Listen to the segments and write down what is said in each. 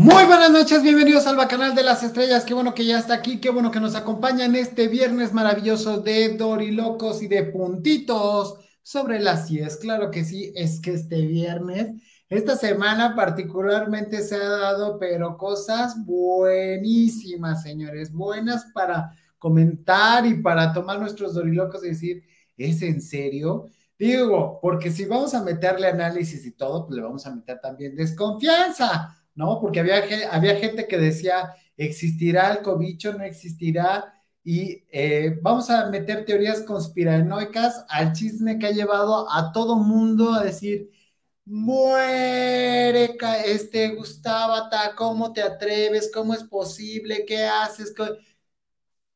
Muy buenas noches, bienvenidos al Bacanal de las Estrellas. Qué bueno que ya está aquí, qué bueno que nos acompaña en este viernes maravilloso de Dorilocos y de puntitos sobre las CIES. Claro que sí, es que este viernes, esta semana particularmente se ha dado, pero cosas buenísimas, señores, buenas para comentar y para tomar nuestros Dorilocos y decir, ¿es en serio? Digo, porque si vamos a meterle análisis y todo, pues le vamos a meter también desconfianza ¿no? Porque había, había gente que decía, ¿existirá el cobicho? ¿No existirá? Y eh, vamos a meter teorías conspiranoicas al chisme que ha llevado a todo mundo a decir, muere este Gustavo, ¿cómo te atreves? ¿Cómo es posible? ¿Qué haces?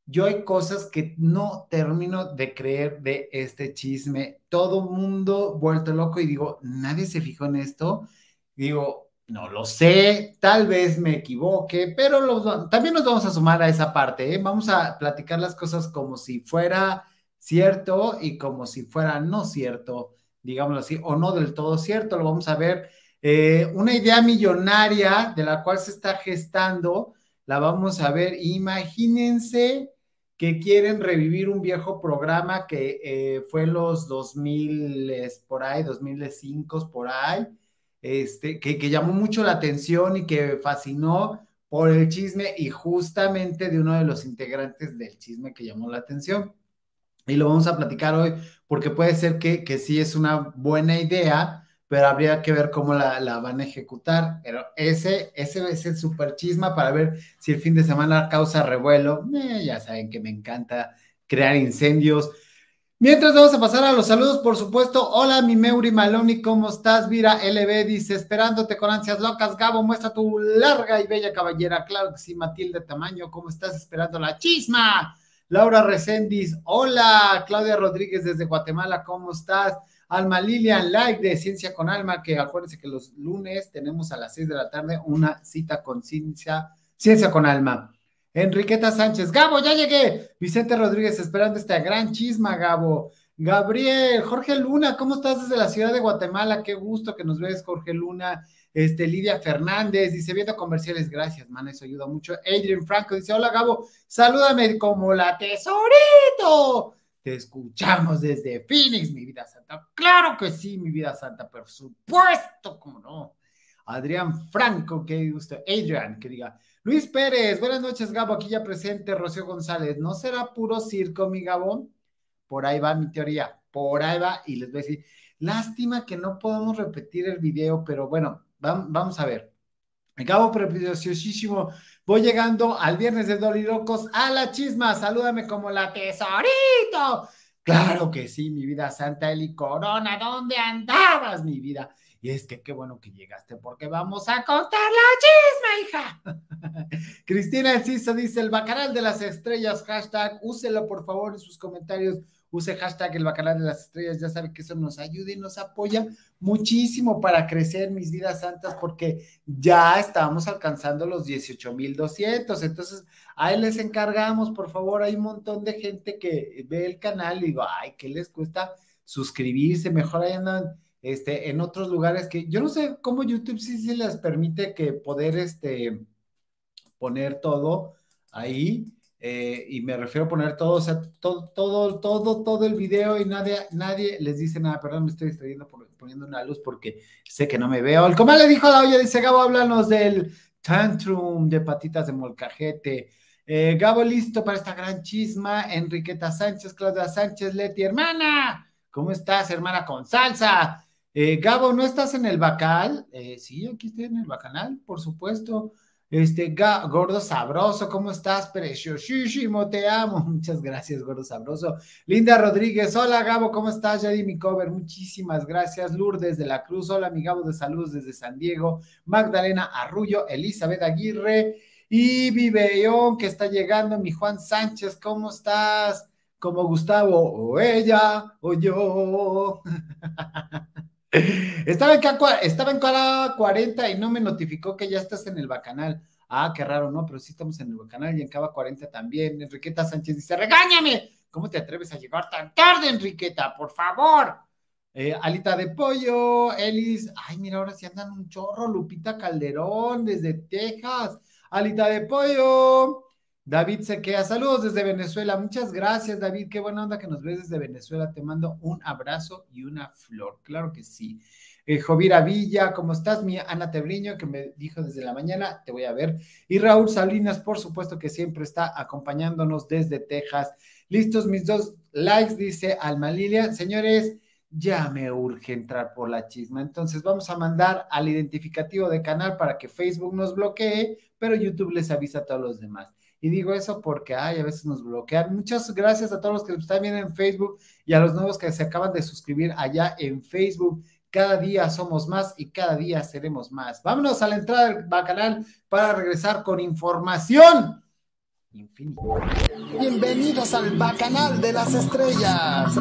Yo hay cosas que no termino de creer de este chisme. Todo mundo vuelto loco y digo, nadie se fijó en esto. Digo, no lo sé, tal vez me equivoque, pero también nos vamos a sumar a esa parte. ¿eh? Vamos a platicar las cosas como si fuera cierto y como si fuera no cierto, digámoslo así, o no del todo cierto. Lo vamos a ver. Eh, una idea millonaria de la cual se está gestando, la vamos a ver. Imagínense que quieren revivir un viejo programa que eh, fue los 2000 por ahí, 2005 por ahí este, que, llamó mucho la atención y que fascinó por el chisme y justamente de uno de los integrantes del chisme que llamó la atención. Y lo vamos a platicar hoy porque puede ser que, que sí es una buena idea, pero habría que ver cómo la, la van a ejecutar. Pero ese, ese es el super chisma para ver si el fin de semana causa revuelo. Eh, ya saben que me encanta crear incendios. Mientras vamos a pasar a los saludos, por supuesto. Hola, mi Meuri Maloni, ¿cómo estás? Vira LB dice, esperándote con ansias locas. Gabo, muestra tu larga y bella caballera. Claro que sí, Matilde Tamaño, ¿cómo estás esperando la chisma? Laura Recendis, hola. Claudia Rodríguez desde Guatemala, ¿cómo estás? Alma Lilian, like de Ciencia con Alma, que acuérdense que los lunes tenemos a las seis de la tarde una cita con Ciencia, Ciencia con Alma. Enriqueta Sánchez, Gabo, ya llegué. Vicente Rodríguez, esperando esta gran chisma, Gabo. Gabriel, Jorge Luna, ¿cómo estás desde la ciudad de Guatemala? Qué gusto que nos ves, Jorge Luna. Este, Lidia Fernández dice, viendo comerciales, gracias, man, eso ayuda mucho. Adrian Franco dice, hola Gabo, salúdame como la tesorito. Te escuchamos desde Phoenix, mi vida santa. Claro que sí, mi vida santa, por supuesto, cómo no. Adrián Franco, qué gusto. Adrian, que diga, Luis Pérez, buenas noches, Gabo, aquí ya presente, Rocío González. ¿No será puro circo, mi Gabo? Por ahí va mi teoría, por ahí va, y les voy a decir, lástima que no podemos repetir el video, pero bueno, vamos a ver. Gabo preciosísimo, voy llegando al viernes de Dolirocos a la chisma, salúdame como la tesorito. Claro que sí, mi vida santa Eli Corona, ¿dónde andabas, mi vida? Y es que qué bueno que llegaste porque vamos a contar la chisma, hija. Cristina Enciso dice el bacanal de las estrellas, hashtag, úselo por favor en sus comentarios, use hashtag el bacanal de las estrellas, ya sabe que eso nos ayuda y nos apoya muchísimo para crecer mis vidas santas porque ya estamos alcanzando los 18,200, entonces ahí les encargamos, por favor, hay un montón de gente que ve el canal y digo, ay, ¿qué les cuesta suscribirse? Mejor ahí andan este, en otros lugares que yo no sé cómo YouTube sí, sí les permite que poder este, poner todo ahí. Eh, y me refiero a poner todo, o sea, todo, todo, todo, todo el video y nadie, nadie les dice nada. Perdón, me estoy distrayendo poniendo una luz porque sé que no me veo. El comal le dijo a la olla, dice Gabo, háblanos del tantrum de patitas de molcajete. Eh, Gabo, listo para esta gran chisma. Enriqueta Sánchez, Claudia Sánchez, Leti, hermana. ¿Cómo estás, hermana con salsa? Eh, Gabo, ¿no estás en el Bacal? Eh, sí, aquí estoy en el Bacanal, por supuesto. Este, gordo sabroso, ¿cómo estás? Preciosísimo, te amo. Muchas gracias, gordo sabroso. Linda Rodríguez, hola Gabo, ¿cómo estás? Ya di mi cover, muchísimas gracias. Lourdes de la Cruz, hola mi Gabo de Salud desde San Diego. Magdalena Arrullo, Elizabeth Aguirre y Viveón, que está llegando. Mi Juan Sánchez, ¿cómo estás? Como Gustavo, o ella, o yo. Estaba en, estaba en cada 40 y no me notificó que ya estás en el bacanal. Ah, qué raro, ¿no? Pero sí estamos en el bacanal y en cada 40 también. Enriqueta Sánchez dice, regáñame. ¿Cómo te atreves a llegar tan tarde, Enriqueta? Por favor. Eh, Alita de Pollo, Elis, ay, mira, ahora sí andan un chorro, Lupita Calderón desde Texas, Alita de Pollo, David Sequea, saludos desde Venezuela, muchas gracias David, qué buena onda que nos ves desde Venezuela, te mando un abrazo y una flor, claro que sí. Eh, Jovira Villa, ¿cómo estás? Mi Ana Tebriño, que me dijo desde la mañana, te voy a ver. Y Raúl Salinas, por supuesto que siempre está acompañándonos desde Texas. Listos mis dos likes, dice Alma Lilia. Señores, ya me urge entrar por la chisma. Entonces vamos a mandar al identificativo de canal para que Facebook nos bloquee, pero YouTube les avisa a todos los demás. Y digo eso porque, ay, a veces nos bloquean. Muchas gracias a todos los que están viendo en Facebook y a los nuevos que se acaban de suscribir allá en Facebook. Cada día somos más y cada día seremos más. Vámonos a la entrada del canal para regresar con información infinita. Bienvenidos al Bacanal de las Estrellas.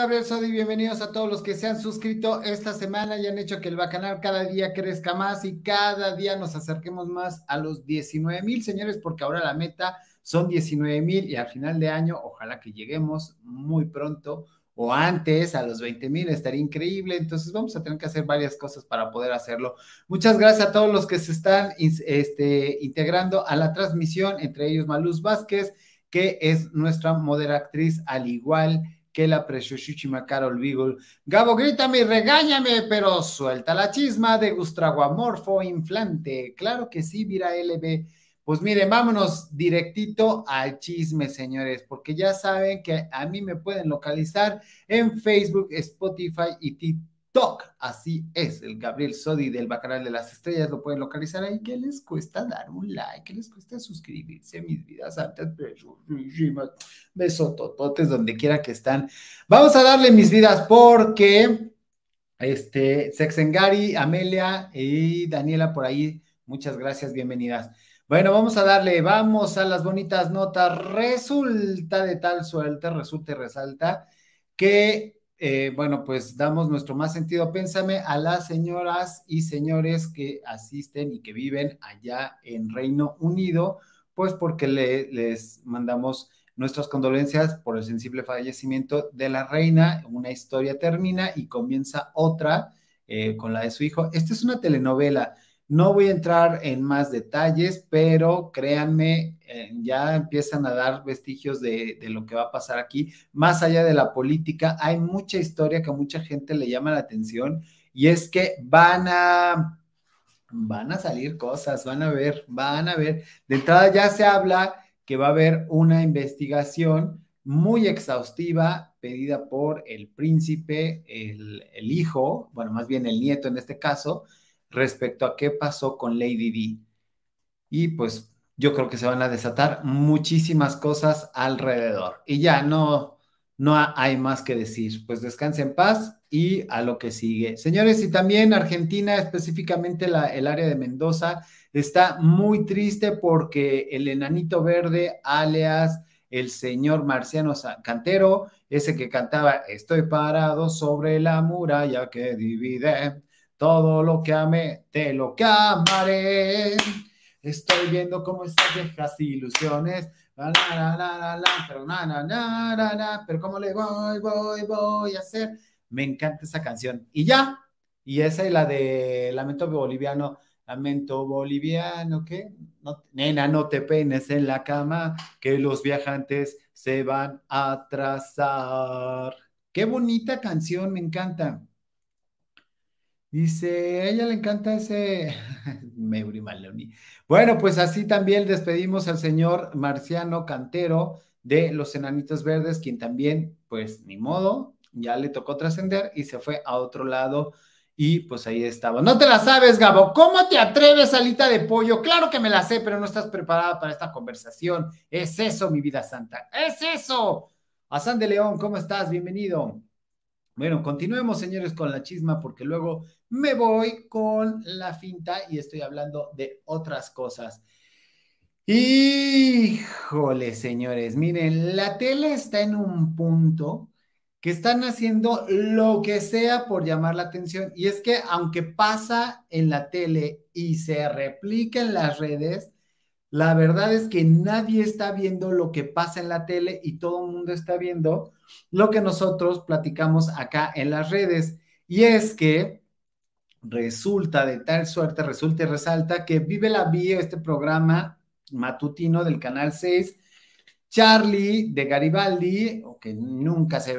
Gabriel Sodi, bienvenidos a todos los que se han suscrito esta semana y han hecho que el Bacanal cada día crezca más y cada día nos acerquemos más a los 19 mil, señores, porque ahora la meta son 19 mil y al final de año, ojalá que lleguemos muy pronto o antes a los 20 mil, estaría increíble, entonces vamos a tener que hacer varias cosas para poder hacerlo. Muchas gracias a todos los que se están este, integrando a la transmisión, entre ellos Maluz Vázquez, que es nuestra moderatriz, al igual que la preciosísima Carol Beagle. Gabo, grítame y regáñame, pero suelta la chisma de Gustraguamorfo Inflante. Claro que sí, Vira LB. Pues miren, vámonos directito al chisme, señores, porque ya saben que a mí me pueden localizar en Facebook, Spotify y TikTok. Así es, el Gabriel Sodi del Bacanal de las Estrellas lo pueden localizar ahí. ¿Qué les cuesta dar un like? ¿Qué les cuesta suscribirse? Mis vidas santas, besotototes donde quiera que están. Vamos a darle mis vidas porque este Sexengari, Amelia y Daniela por ahí, muchas gracias, bienvenidas. Bueno, vamos a darle, vamos a las bonitas notas. Resulta de tal suerte, resulta y resalta que eh, bueno, pues damos nuestro más sentido pénsame a las señoras y señores que asisten y que viven allá en Reino Unido, pues porque les mandamos nuestras condolencias por el sensible fallecimiento de la reina. Una historia termina y comienza otra eh, con la de su hijo. Esta es una telenovela. No voy a entrar en más detalles, pero créanme, eh, ya empiezan a dar vestigios de, lo que va a pasar aquí. Más allá de la política, hay mucha historia que a mucha gente le llama la atención y es que van a, van a salir cosas, van a ver, van a ver. De entrada ya se habla que va a haber una investigación muy exhaustiva pedida por el príncipe, el, el hijo, bueno, más bien el nieto en este caso, respecto a qué pasó con Lady D. Y pues yo creo que se van a desatar muchísimas cosas alrededor. Y ya no, no hay más que decir. Pues descanse en paz y a lo que sigue. Señores, y también Argentina, específicamente la, el área de Mendoza, está muy triste porque el enanito verde, alias el señor Marciano Cantero, ese que cantaba Estoy parado sobre la muralla que divide todo lo que amé, te lo que amaré. Estoy viendo cómo estas viejas ilusiones. La, la, la, pero na, na, pero cómo le voy, voy, voy a hacer. Me encanta esa canción. Y ya. Y esa y la de Lamento Boliviano. Lamento Boliviano, ¿qué? Nena, no te peines en la cama, que los viajantes se van a atrasar. Qué bonita canción, me encanta. Dice, a ella le encanta ese Meuri Maloni. Bueno, pues así también despedimos al señor Marciano Cantero de Los Enanitos Verdes, quien también, pues ni modo, ya le tocó trascender y se fue a otro lado. Y pues ahí estaba. No te la sabes, Gabo. ¿Cómo te atreves, Alita de pollo? Claro que me la sé, pero no estás preparada para esta conversación. Es eso, mi vida santa. Es eso. Azán de León, ¿cómo estás? Bienvenido. Bueno, continuemos, señores, con la chisma, porque luego me voy con la finta y estoy hablando de otras cosas. Híjole, señores, miren, la tele está en un punto que están haciendo lo que sea por llamar la atención. Y es que aunque pasa en la tele y se replica en las redes, la verdad es que nadie está viendo lo que pasa en la tele y todo el mundo está viendo lo que nosotros platicamos acá en las redes. Y es que resulta de tal suerte, resulta y resalta que Vive la Vida, este programa matutino del Canal 6, Charlie de Garibaldi, que nunca se,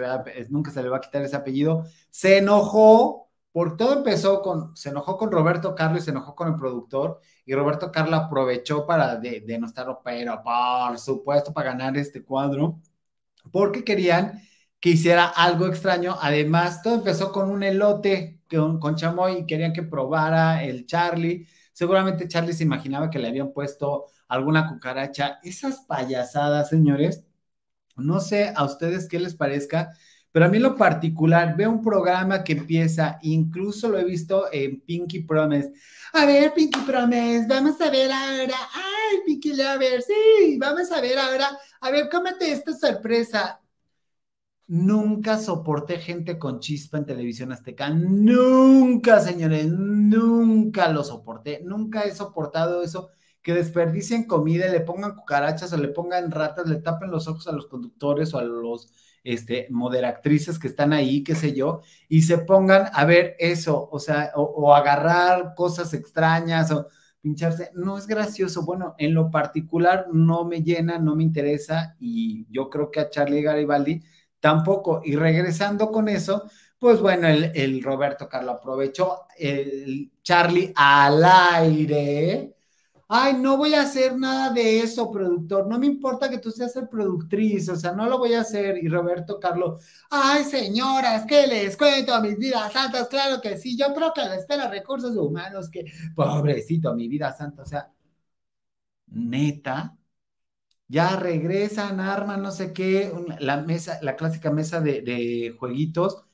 nunca se le va a quitar ese apellido, se enojó, por todo empezó con, se enojó con Roberto Carlos se enojó con el productor, y Roberto Carlos aprovechó para denostarlo, pero por supuesto para ganar este cuadro, porque querían que hiciera algo extraño. Además, todo empezó con un elote con, chamoy y querían que probara el Charlie. Seguramente Charlie se imaginaba que le habían puesto alguna cucaracha. Esas payasadas, señores, no sé a ustedes qué les parezca, pero a mí lo particular, veo un programa que empieza, incluso lo he visto en Pinky Promise. A ver, Pinky Promise, vamos a ver ahora. Ay, Pinky Lover, sí, vamos a ver ahora. A ver, cómete esta sorpresa. Nunca soporté gente con chispa en televisión azteca. Nunca, señores, nunca lo soporté. Nunca he soportado eso que desperdicien comida, le pongan cucarachas o le pongan ratas, le tapen los ojos a los conductores o a los este, moderactrices que están ahí, qué sé yo, y se pongan a ver eso, o sea, o, agarrar cosas extrañas o pincharse, no es gracioso. Bueno, en lo particular no me llena, no me interesa y yo creo que a Charlie Garibaldi tampoco. Y regresando con eso, pues bueno, el, el Roberto Carlos aprovechó el Charlie al aire ay, no voy a hacer nada de eso, productor, no me importa que tú seas el productriz, o sea, no lo voy a hacer. Y Roberto Carlos, ay, señoras, ¿qué les cuento a mis vidas santas? Claro que sí, yo creo que la espera recursos humanos, que pobrecito, mi vida santa, o sea, neta, ya regresan, arman, no sé qué, la mesa, la clásica mesa de, jueguitos,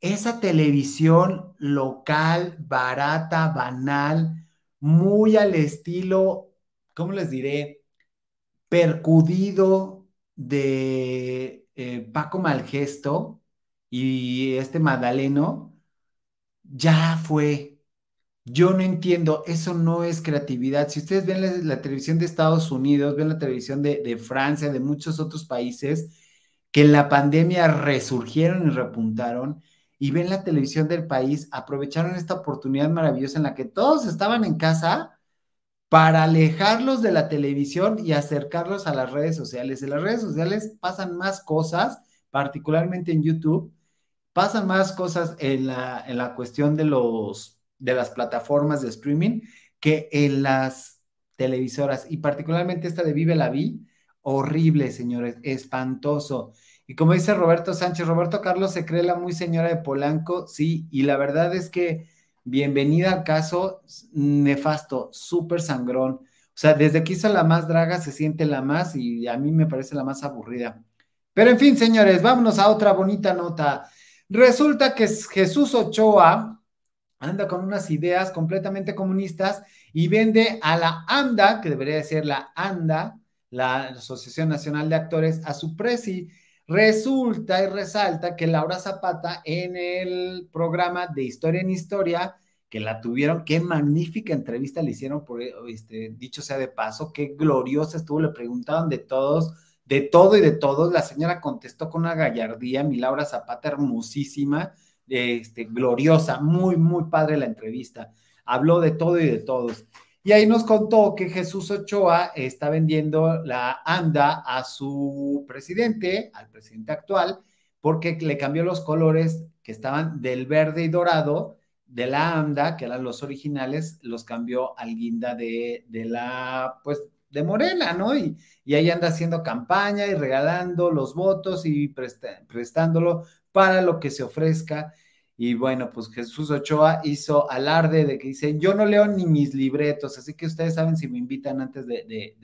esa televisión local, barata, banal, muy al estilo, ¿cómo les diré? Percudido de eh, Paco Malgesto y este Madaleno, ya fue. Yo no entiendo, eso no es creatividad. Si ustedes ven la, televisión de Estados Unidos, ven la televisión de, de Francia, de muchos otros países que en la pandemia resurgieron y repuntaron, y ven la televisión del país, aprovecharon esta oportunidad maravillosa en la que todos estaban en casa para alejarlos de la televisión y acercarlos a las redes sociales. En las redes sociales pasan más cosas, particularmente en YouTube, pasan más cosas en la, en la cuestión de, los, de las plataformas de streaming que en las televisoras y particularmente esta de Vive la Vi, horrible, señores, espantoso. Y como dice Roberto Sánchez, Roberto Carlos se cree la muy señora de Polanco, sí, y la verdad es que bienvenida al caso nefasto, súper sangrón. O sea, desde que hizo la más draga se siente la más y a mí me parece la más aburrida. Pero en fin, señores, vámonos a otra bonita nota. Resulta que Jesús Ochoa anda con unas ideas completamente comunistas y vende a la ANDA, que debería ser la ANDA, la Asociación Nacional de Actores, a su presi. Resulta y resalta que Laura Zapata en el programa de Historia en Historia, que la tuvieron, qué magnífica entrevista le hicieron, por este, dicho sea de paso, qué gloriosa estuvo, le preguntaban de todos, de todo y de todos, la señora contestó con una gallardía, mi Laura Zapata hermosísima, este, gloriosa, muy, muy padre la entrevista, habló de todo y de todos. Y ahí nos contó que Jesús Ochoa está vendiendo la ANDA a su presidente, al presidente actual, porque le cambió los colores que estaban del verde y dorado de la ANDA, que eran los originales, los cambió al guinda de, la, pues, de Morena, ¿no? Y, y, ahí anda haciendo campaña y regalando los votos y prestándolo para lo que se ofrezca. Y bueno, pues Jesús Ochoa hizo alarde de que dice, yo no leo ni mis libretos, así que ustedes saben si me invitan antes de,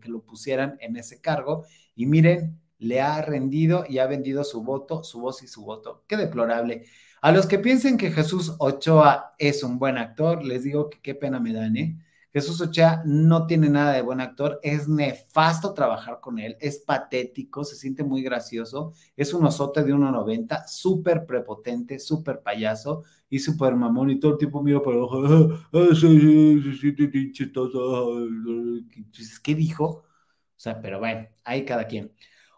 que lo pusieran en ese cargo. Y miren, le ha rendido y ha vendido su voto, su voz y su voto. Qué deplorable. A los que piensen que Jesús Ochoa es un buen actor, les digo que qué pena me dan, ¿eh? Jesús Ochoa no tiene nada de buen actor, es nefasto trabajar con él, es patético, se siente muy gracioso, es un osote de 1.90, súper prepotente, súper payaso y súper mamón y todo el tiempo mira para abajo, ¿qué dijo? O sea, pero bueno, ahí cada quien.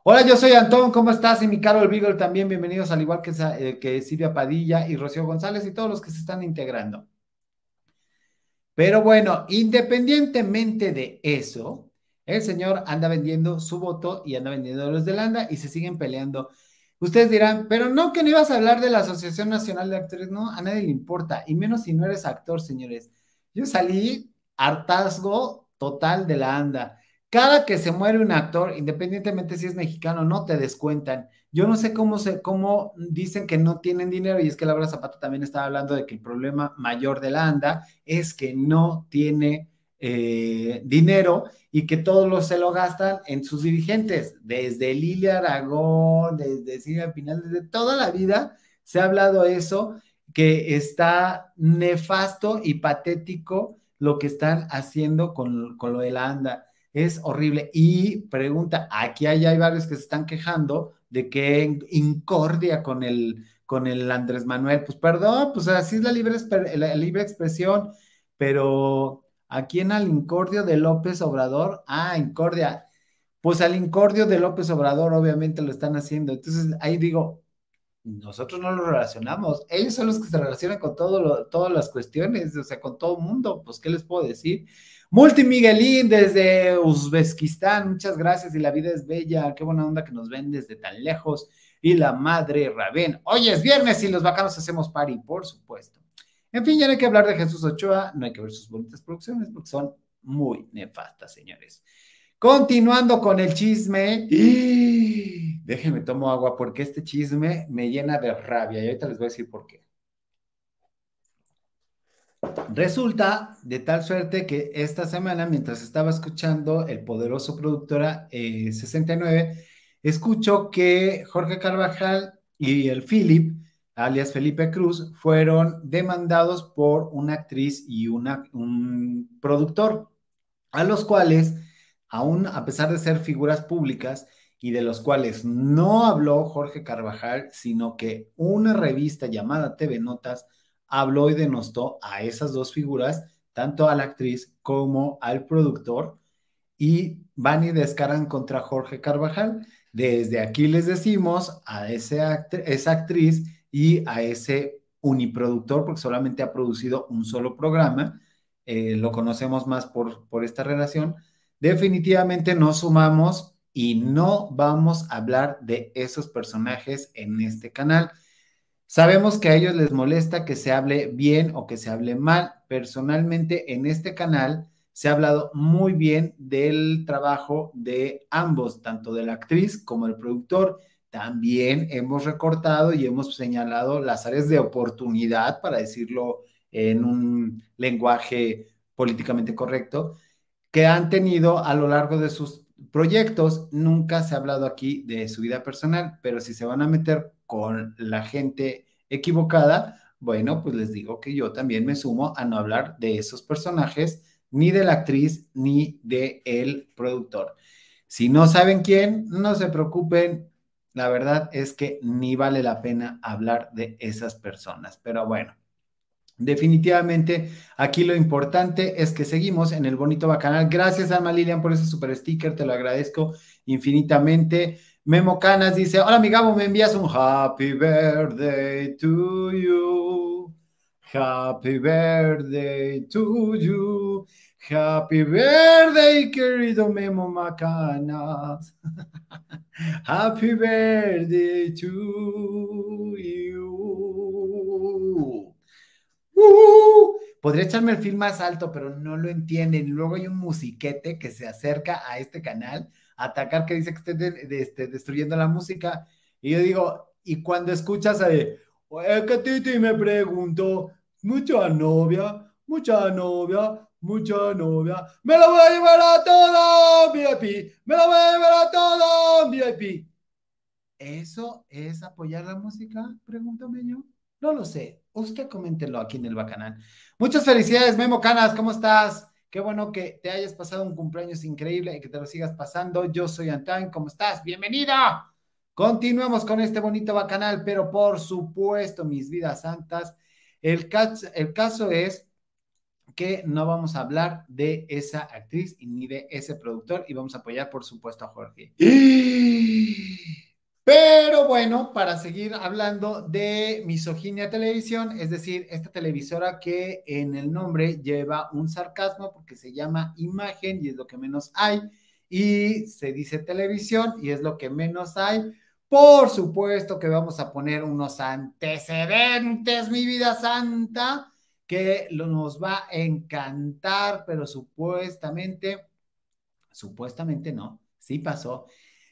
Hola, yo soy Antón, ¿cómo estás? Y mi caro el también, bienvenidos, al igual que, eh, que Silvia Padilla y Rocío González y todos los que se están integrando. Pero bueno, independientemente de eso, el señor anda vendiendo su voto y anda vendiendo los de Landa y se siguen peleando. Ustedes dirán, pero no que no ibas a hablar de la Asociación Nacional de Actores, no, a nadie le importa, y menos si no eres actor, señores. Yo salí hartazgo total de la ANDA. Cada que se muere un actor, independientemente si es mexicano, no te descuentan. Yo no sé cómo, se, cómo dicen que no tienen dinero, y es que Laura Zapata también estaba hablando de que el problema mayor de la ANDA es que no tiene eh, dinero y que todos los se lo gastan en sus dirigentes, desde Lilia Aragón, desde Silvia Pinal, desde toda la vida se ha hablado eso, que está nefasto y patético lo que están haciendo con, con lo de la ANDA es horrible. Y pregunta, aquí hay, hay varios que se están quejando de que incordia con el, con el Andrés Manuel. Pues perdón, pues así es la libre, la libre expresión, pero aquí en al incordio de López Obrador, ah, incordia, pues al incordio de López Obrador obviamente lo están haciendo. Entonces ahí digo, nosotros no lo relacionamos, ellos son los que se relacionan con todo todas las cuestiones, o sea, con todo el mundo, pues, ¿qué les puedo decir? Multimiguelín desde Uzbekistán, muchas gracias y la vida es bella, qué buena onda que nos ven desde tan lejos. Y la madre Rabén, hoy es viernes y los bacanos hacemos party, por supuesto. En fin, ya no hay que hablar de Jesús Ochoa, no hay que ver sus bonitas producciones porque son muy nefastas, señores. Continuando con el chisme, déjenme tomo agua porque este chisme me llena de rabia y ahorita les voy a decir por qué. Resulta de tal suerte que esta semana, mientras estaba escuchando el poderoso productora 69, eh, escucho que Jorge Carvajal y el Philip, alias Felipe Cruz, fueron demandados por una actriz y un productor, a los cuales, aún a pesar de ser figuras públicas, y de los cuales no habló Jorge Carvajal, sino que una revista llamada TV Notas habló y denostó a esas dos figuras, tanto a la actriz como al productor, y van y descargan contra Jorge Carvajal. Desde aquí les decimos a esa actriz y a ese uniproductor, porque solamente ha producido un solo programa, eh, lo conocemos más por, por esta relación, definitivamente no sumamos y no vamos a hablar de esos personajes en este canal. Sabemos que a ellos les molesta que se hable bien o que se hable mal. Personalmente, en este canal se ha hablado muy bien del trabajo de ambos, tanto de la actriz como del productor. También hemos recortado y hemos señalado las áreas de oportunidad, para decirlo en un lenguaje políticamente correcto, que han tenido a lo largo de sus proyectos. Nunca se ha hablado aquí de su vida personal, pero si se van a meter con la gente equivocada, bueno, pues les digo que yo también me sumo a no hablar de esos personajes, ni de la actriz, ni de el productor. Si no saben quién, no se preocupen. La verdad es que ni vale la pena hablar de esas personas. Pero bueno, definitivamente aquí lo importante es que seguimos en el bonito bacanal. Gracias, Alma Lilian, por ese super sticker. Te lo agradezco infinitamente. Memo Canas dice, hola mi Gabo, me envías un happy birthday to you. Happy birthday to you. Happy birthday, querido Memo Macanas. happy birthday to you. Uh, podría echarme el film más alto, pero no lo entienden. Luego hay un musiquete que se acerca a este canal atacar que dice que esté este, destruyendo la música. Y yo digo, y cuando escuchas a Es que Titi me preguntó, mucha novia, mucha novia, mucha novia. Me la voy a llevar a todo VIP, me la voy a llevar a todo VIP. ¿Eso es apoyar la música? Pregúntame yo. No lo sé. Usted coméntelo aquí en el Bacanal. Muchas felicidades, Memo Canas, ¿cómo estás? Qué bueno que te hayas pasado un cumpleaños increíble y que te lo sigas pasando. Yo soy Antoine, ¿cómo estás? Bienvenido. Continuamos con este bonito bacanal, pero por supuesto, mis vidas santas, el caso, el caso es que no vamos a hablar de esa actriz ni de ese productor y vamos a apoyar, por supuesto, a Jorge. Pero bueno, para seguir hablando de Misoginia Televisión, es decir, esta televisora que en el nombre lleva un sarcasmo porque se llama imagen y es lo que menos hay, y se dice televisión y es lo que menos hay. Por supuesto que vamos a poner unos antecedentes, mi vida santa, que nos va a encantar, pero supuestamente, supuestamente no, sí pasó.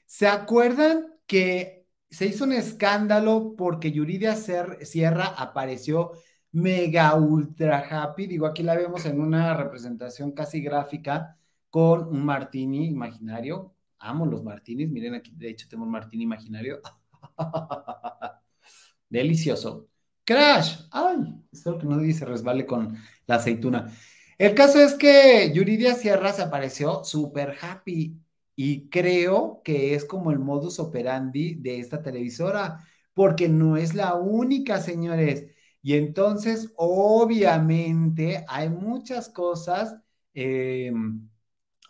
¿Se acuerdan que se hizo un escándalo porque Yuridia Sierra apareció mega ultra happy. Digo, aquí la vemos en una representación casi gráfica con un martini imaginario. Amo los martinis. Miren aquí, de hecho, tengo un martini imaginario. Delicioso. Crash. Ay, espero que nadie se resbale con la aceituna. El caso es que Yuridia Sierra se apareció súper happy y creo que es como el modus operandi de esta televisora, porque no es la única, señores. Y entonces, obviamente, hay muchas cosas, em,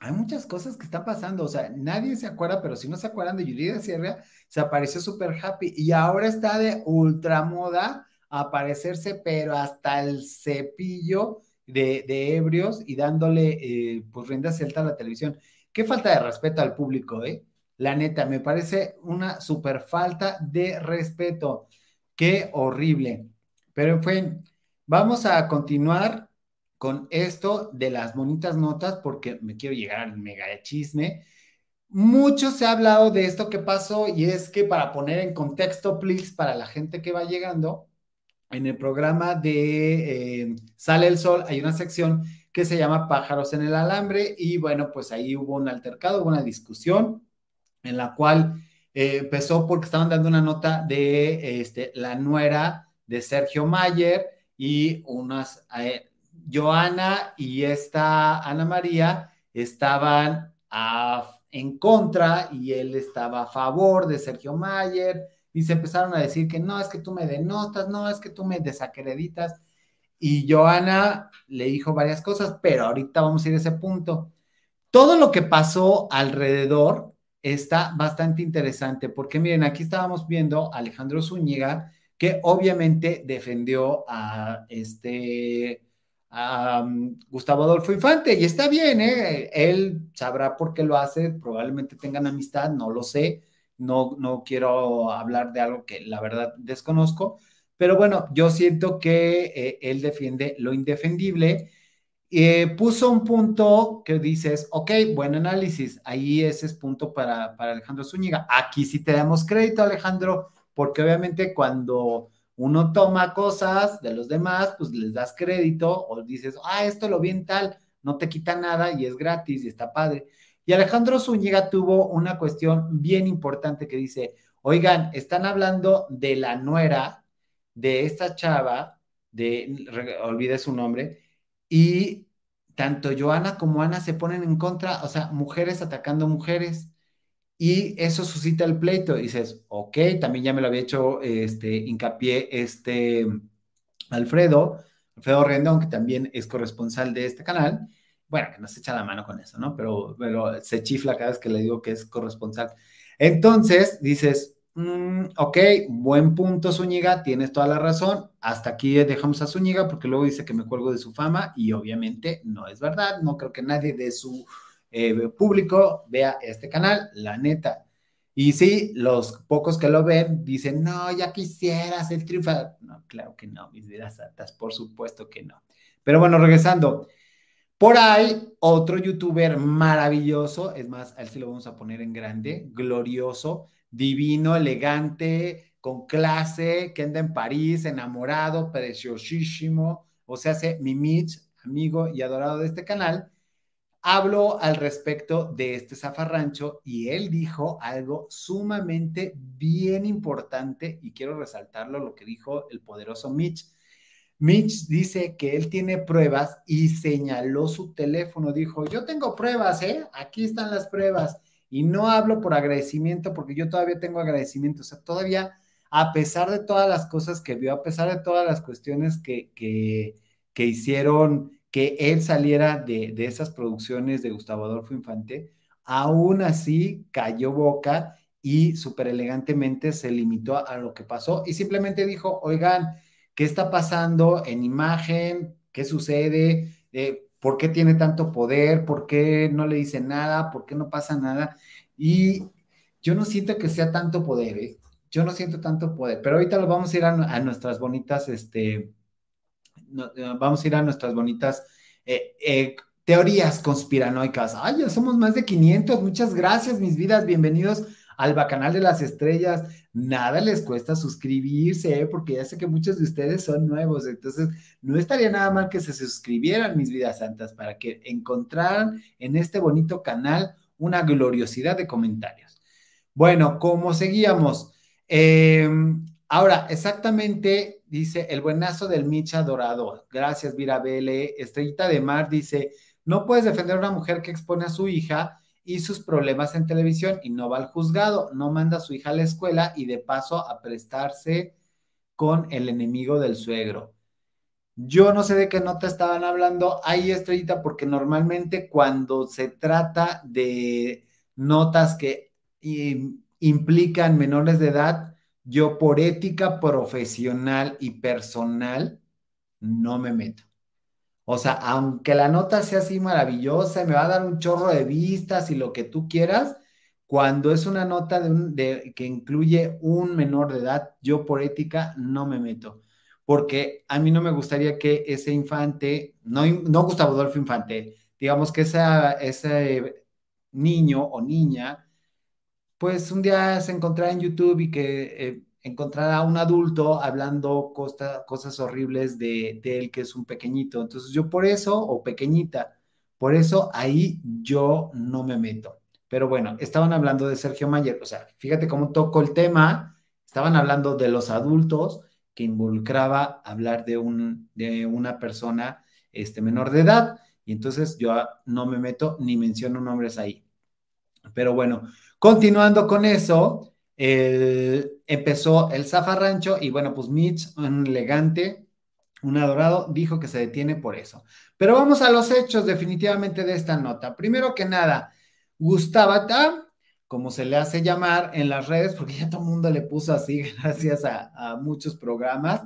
hay muchas cosas que están pasando. O sea, nadie se acuerda, pero si no se acuerdan de Yuridia Sierra, se apareció súper happy y ahora está de ultramoda aparecerse, pero hasta el cepillo de, ebrios y dándole eh, pues celta a la televisión. Qué falta de respeto al público, ¿eh? La neta, me parece una super falta de respeto. Qué horrible. Pero en fin, vamos a continuar con esto de las bonitas notas porque me quiero llegar al mega chisme. Mucho se ha hablado de esto que pasó y es que para poner en contexto, please, para la gente que va llegando, en el programa de eh, Sale el Sol hay una sección que se llama Pájaros en el Alambre y bueno, pues ahí hubo un altercado, hubo una discusión en la cual eh, empezó porque estaban dando una nota de este, la nuera de Sergio Mayer y unas, eh, Joana y esta Ana María estaban en contra y él estaba a favor de Sergio Mayer y se empezaron a decir que no, es que tú me denotas, no, es que tú me desacreditas. Y Joana le dijo varias cosas, pero ahorita vamos a ir a ese punto. Todo lo que pasó alrededor está bastante interesante, porque miren, aquí estábamos viendo a Alejandro Zúñiga, que obviamente defendió a este um, Gustavo Adolfo Infante, y está bien, ¿eh? él sabrá por qué lo hace, probablemente tengan amistad, no lo sé, no, no quiero hablar de algo que la verdad desconozco, pero bueno, yo siento que eh, él defiende lo indefendible. Eh, puso un punto que dices, ok, buen análisis, ahí ese es punto para, para Alejandro Zúñiga. Aquí sí te damos crédito, Alejandro, porque obviamente cuando uno toma cosas de los demás, pues les das crédito o dices, ah, esto lo vi tal, no te quita nada y es gratis y está padre. Y Alejandro Zúñiga tuvo una cuestión bien importante que dice, oigan, están hablando de la nuera de esta chava, de, olvide su nombre, y tanto Joana como Ana se ponen en contra, o sea, mujeres atacando mujeres, y eso suscita el pleito. Y dices, ok, también ya me lo había hecho este, hincapié este Alfredo, Alfredo Rendón, que también es corresponsal de este canal, bueno, que no se echa la mano con eso, ¿no? Pero, pero se chifla cada vez que le digo que es corresponsal. Entonces, dices, mm, ok, buen punto, Zúñiga, tienes toda la razón. Hasta aquí dejamos a Zúñiga porque luego dice que me cuelgo de su fama y obviamente no es verdad. No creo que nadie de su eh, público vea este canal, la neta. Y sí, los pocos que lo ven dicen, no, ya quisieras el triunfo. No, claro que no, mis vidas altas, por supuesto que no. Pero bueno, regresando. Por ahí, otro youtuber maravilloso, es más, a él sí lo vamos a poner en grande, glorioso, divino, elegante, con clase, que anda en París, enamorado, preciosísimo, o sea, hace mi Mitch, amigo y adorado de este canal, habló al respecto de este zafarrancho y él dijo algo sumamente bien importante y quiero resaltarlo lo que dijo el poderoso Mitch. Mitch dice que él tiene pruebas y señaló su teléfono, dijo, yo tengo pruebas, ¿eh? Aquí están las pruebas. Y no hablo por agradecimiento porque yo todavía tengo agradecimiento, o sea, todavía, a pesar de todas las cosas que vio, a pesar de todas las cuestiones que, que, que hicieron que él saliera de, de esas producciones de Gustavo Adolfo Infante, aún así cayó boca y súper elegantemente se limitó a, lo que pasó y simplemente dijo, oigan, ¿qué está pasando en imagen? ¿Qué sucede? Eh, ¿Por qué tiene tanto poder? ¿Por qué no le dice nada? ¿Por qué no pasa nada? Y yo no siento que sea tanto poder, ¿eh? Yo no siento tanto poder, pero ahorita lo vamos a ir a, nuestras bonitas, este, eh, vamos a ir a nuestras bonitas eh, teorías conspiranoicas. Ay, ya somos más de 500. Muchas gracias, mis vidas. Bienvenidos al Bacanal de las Estrellas. Nada les cuesta suscribirse, porque ya sé que muchos de ustedes son nuevos. Entonces, no estaría nada mal que se suscribieran, mis vidas santas, para que encontraran en este bonito canal una gloriosidad de comentarios. Bueno, como seguíamos, ahora exactamente dice el buenazo del Micha Dorado. Gracias, Virabele. Estrellita de Mar dice: No puedes defender a una mujer que expone a su hija y sus problemas en televisión y no va al juzgado, no manda a su hija a la escuela y de paso a prestarse con el enemigo del suegro. Yo no sé de qué nota estaban hablando ahí, Estrellita, porque normalmente cuando se trata de notas que implican menores de edad, yo por ética profesional y personal no me meto. O sea, aunque la nota sea así maravillosa, me va a dar un chorro de vistas y lo que tú quieras, cuando es una nota de, que incluye un menor de edad, yo por ética no me meto, porque a mí no me gustaría que ese infante, no, no Gustavo Adolfo Infante, digamos que ese niño o niña pues un día se encontrara en YouTube y que eh, encontrara a un adulto hablando cosas horribles de, él, que es un pequeñito. Entonces yo por eso, o pequeñita, por eso ahí yo no me meto. Pero bueno, estaban hablando de Sergio Mayer, o sea, fíjate cómo tocó el tema, estaban hablando de los adultos que involucraba hablar de, un, de una persona este, menor de edad, y entonces yo no me meto ni menciono nombres ahí. Pero bueno, Continuando con eso, empezó el zafarrancho y bueno, pues Mitch, un elegante, un adorado, dijo que se detiene por eso. Pero vamos a los hechos definitivamente de esta nota. Primero que nada, Gustavata, como se le hace llamar en las redes, porque ya todo el mundo le puso así gracias a, a muchos programas,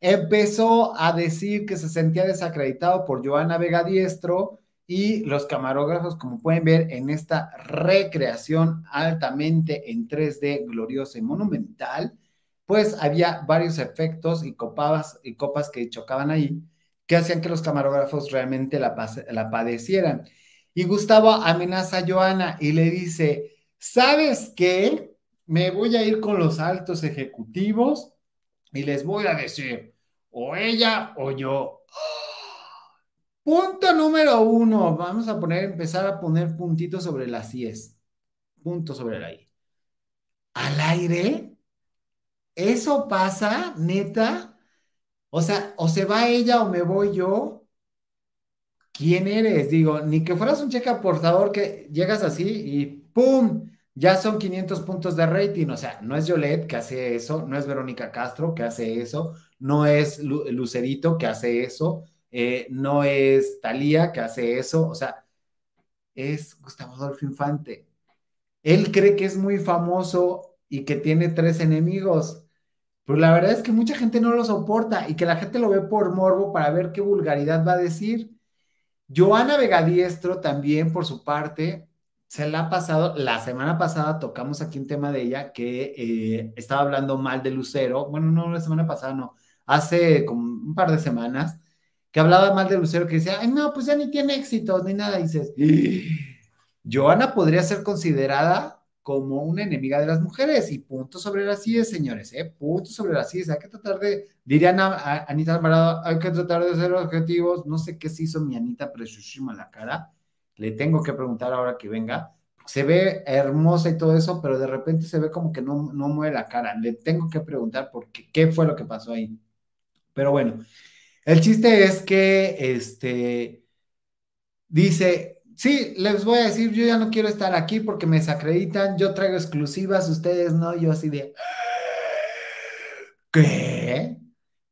empezó a decir que se sentía desacreditado por Joana Vega Diestro, y los camarógrafos, como pueden ver en esta recreación altamente en 3D, gloriosa y monumental, pues había varios efectos y copas, y copas que chocaban ahí, que hacían que los camarógrafos realmente la, la padecieran. Y Gustavo amenaza a Joana y le dice, ¿sabes qué? Me voy a ir con los altos ejecutivos y les voy a decir, o ella o yo. Punto número uno, vamos a poner, empezar a poner puntitos sobre las IES. Punto sobre la I. ¿Al aire? ¿Eso pasa, neta? O sea, o se va ella o me voy yo. ¿Quién eres? Digo, ni que fueras un cheque aportador que llegas así y ¡pum! Ya son 500 puntos de rating. O sea, no es Yolette que hace eso, no es Verónica Castro que hace eso, no es Lucerito que hace eso eh, no es Talía que hace eso, o sea, es Gustavo Adolfo Infante. Él cree que es muy famoso y que tiene tres enemigos, pero la verdad es que mucha gente no lo soporta y que la gente lo ve por morbo para ver qué vulgaridad va a decir. Joana Vegadiestro también, por su parte, se la ha pasado, la semana pasada tocamos aquí un tema de ella que eh, estaba hablando mal de Lucero, bueno, no la semana pasada, no, hace como un par de semanas, que hablaba mal de Lucero, que decía, ay, no, pues ya ni tiene éxitos ni nada. Y dices, Joana podría ser considerada como una enemiga de las mujeres y punto sobre las sillas, señores, ¿eh? Punto sobre las sillas. Hay que tratar de, dirían a, Anita Alvarado, hay que tratar de ser objetivos. No sé qué se hizo mi Anita Preciosísima la cara. Le tengo que preguntar ahora que venga. Se ve hermosa y todo eso, pero de repente se ve como que no, no mueve la cara. Le tengo que preguntar por qué, qué fue lo que pasó ahí. Pero bueno, el chiste es que este dice, sí, les voy a decir, yo ya no quiero estar aquí porque me desacreditan, yo traigo exclusivas, ustedes no, yo así de, ¿qué?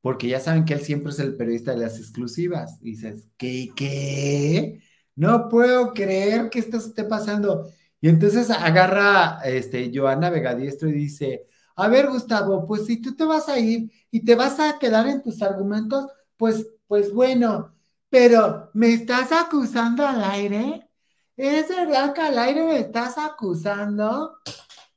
Porque ya saben que él siempre es el periodista de las exclusivas. dices, ¿qué? ¿Qué? No puedo creer que esto esté pasando. Y entonces agarra este, Joana Vegadiestro y dice, a ver, Gustavo, pues si tú te vas a ir y te vas a quedar en tus argumentos, pues, pues bueno, pero ¿me estás acusando al aire? ¿Es verdad que al aire me estás acusando?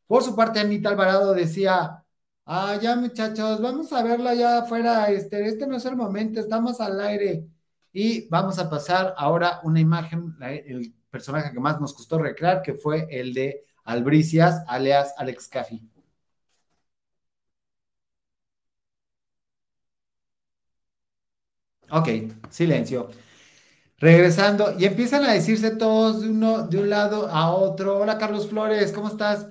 Por su parte, Anita Alvarado decía, ah, ya muchachos, vamos a verla allá afuera, este, este no es el momento, estamos al aire. Y vamos a pasar ahora una imagen, el personaje que más nos costó recrear, que fue el de Albricias, alias Alex Caffi. Ok, silencio. Regresando, y empiezan a decirse todos de, uno, de un lado a otro. Hola Carlos Flores, ¿cómo estás?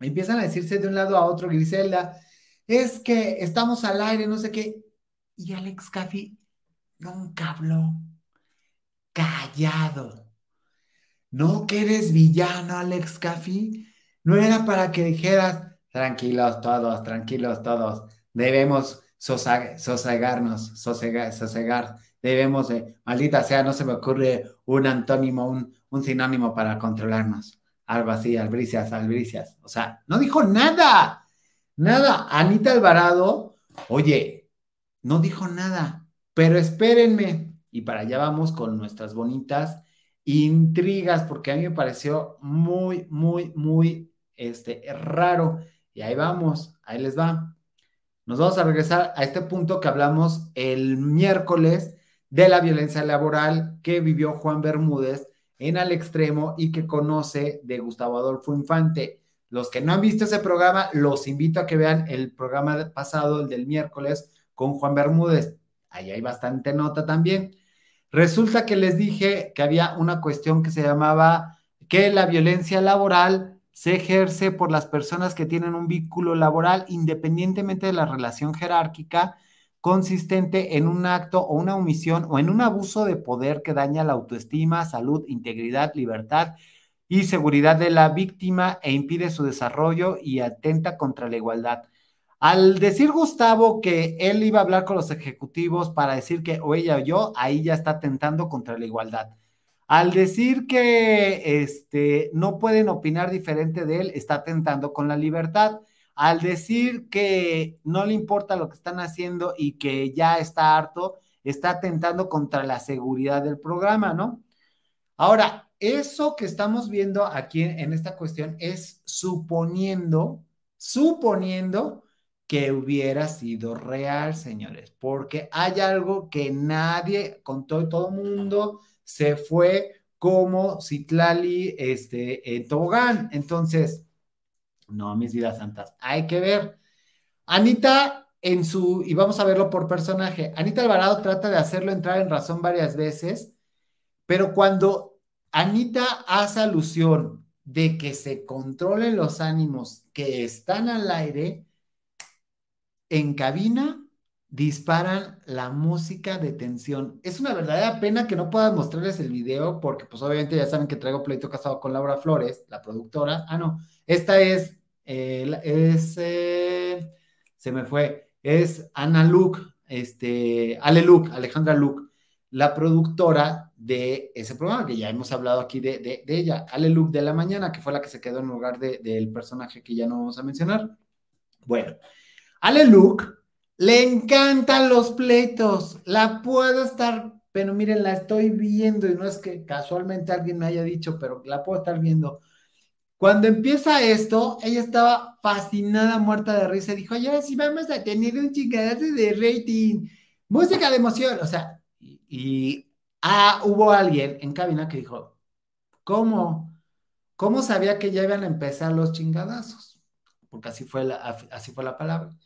Empiezan a decirse de un lado a otro, Griselda, es que estamos al aire, no sé qué. Y Alex Caffi nunca habló. Callado. ¿No que eres villano, Alex Caffi? No era para que dijeras, tranquilos todos, tranquilos todos. Debemos sosegarnos, sosegar, sosegar. Debemos, de, maldita sea, no se me ocurre un antónimo, un, sinónimo para controlarnos. Algo así, albricias, albricias. O sea, no dijo nada, nada. Anita Alvarado, oye, no dijo nada, pero espérenme. Y para allá vamos con nuestras bonitas intrigas, porque a mí me pareció muy, muy, muy este, raro. Y ahí vamos, ahí les va. Nos vamos a regresar a este punto que hablamos el miércoles de la violencia laboral que vivió Juan Bermúdez en al extremo y que conoce de Gustavo Adolfo Infante. Los que no han visto ese programa, los invito a que vean el programa pasado, el del miércoles, con Juan Bermúdez. Ahí hay bastante nota también. Resulta que les dije que había una cuestión que se llamaba que la violencia laboral se ejerce por las personas que tienen un vínculo laboral independientemente de la relación jerárquica consistente en un acto o una omisión o en un abuso de poder que daña la autoestima, salud, integridad, libertad y seguridad de la víctima e impide su desarrollo y atenta contra la igualdad. Al decir Gustavo que él iba a hablar con los ejecutivos para decir que o ella o yo, ahí ya está atentando contra la igualdad. Al decir que este, no pueden opinar diferente de él, está atentando con la libertad. Al decir que no le importa lo que están haciendo y que ya está harto, está atentando contra la seguridad del programa, ¿no? Ahora, eso que estamos viendo aquí en esta cuestión es suponiendo, suponiendo que hubiera sido real, señores, porque hay algo que nadie, con todo, todo mundo, se fue como Citlali este, en Tobogán. Entonces, no, mis vidas santas, hay que ver. Anita en su, y vamos a verlo por personaje, Anita Alvarado trata de hacerlo entrar en razón varias veces, pero cuando Anita hace alusión de que se controlen los ánimos que están al aire, en cabina disparan la música de tensión. Es una verdadera pena que no pueda mostrarles el video porque pues obviamente ya saben que traigo pleito casado con Laura Flores, la productora. Ah, no, esta es, eh, es, eh, se me fue, es Ana Luke, este, Ale Luke, Alejandra Luke, la productora de ese programa, que ya hemos hablado aquí de, de, ella, Ale Luke de la mañana, que fue la que se quedó en lugar del personaje que ya no vamos a mencionar. Bueno, Ale Luke le encantan los pleitos. La puedo estar, pero miren, la estoy viendo y no es que casualmente alguien me haya dicho, pero la puedo estar viendo. Cuando empieza esto, ella estaba fascinada, muerta de risa. Dijo, ya sí vamos a tener un chingadazo de rating. Música de emoción. O sea, y ah, hubo alguien en cabina que dijo, ¿cómo? ¿Cómo sabía que ya iban a empezar los chingadazos? Porque así fue la, así fue la palabra.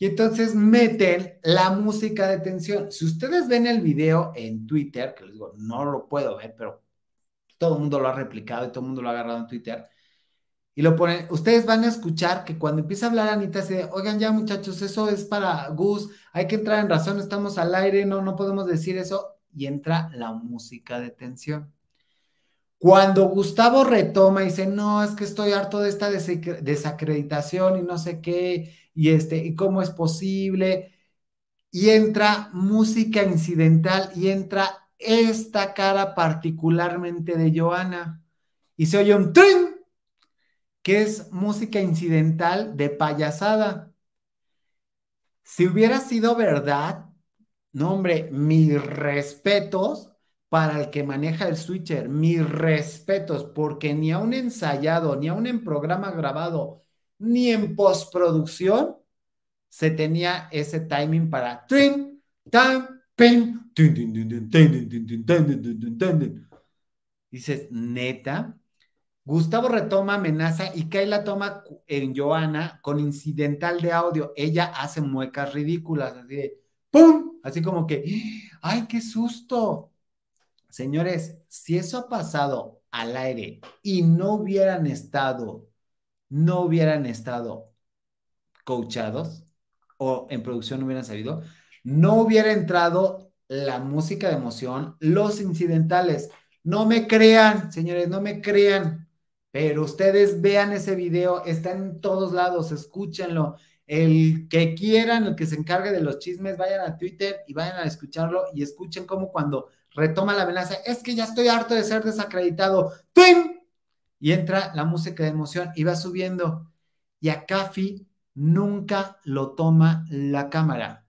Y entonces meten la música de tensión. Si ustedes ven el video en Twitter, que les digo, no lo puedo ver, pero todo el mundo lo ha replicado y todo el mundo lo ha agarrado en Twitter, y lo ponen, ustedes van a escuchar que cuando empieza a hablar Anita, se oigan ya muchachos, eso es para Gus, hay que entrar en razón, estamos al aire, no, no podemos decir eso, y entra la música de tensión. Cuando Gustavo retoma y dice, no, es que estoy harto de esta desacreditación y no sé qué, y este, y cómo es posible, y entra música incidental y entra esta cara particularmente de Joana, y se oye un trin, que es música incidental de payasada. Si hubiera sido verdad, no hombre, mis respetos para el que maneja el switcher. Mis respetos, porque ni a un ensayado, ni a un programa grabado, ni en postproducción se tenía ese timing para trim, tam, pim, Dices, neta. Gustavo retoma amenaza y Kayla toma en Joana con incidental de audio. Ella hace muecas ridículas, así de ¡pum! Así como que, ¡ay, qué susto! Señores, si eso ha pasado al aire y no hubieran estado, no hubieran estado coachados o en producción no hubieran sabido, no hubiera entrado la música de emoción, los incidentales. No me crean, señores, no me crean, pero ustedes vean ese video, está en todos lados, escúchenlo. El que quieran, el que se encargue de los chismes, vayan a Twitter y vayan a escucharlo y escuchen cómo cuando retoma la amenaza, es que ya estoy harto de ser desacreditado. ¡Twin! Y entra la música de emoción y va subiendo. Y a Cafi nunca lo toma la cámara.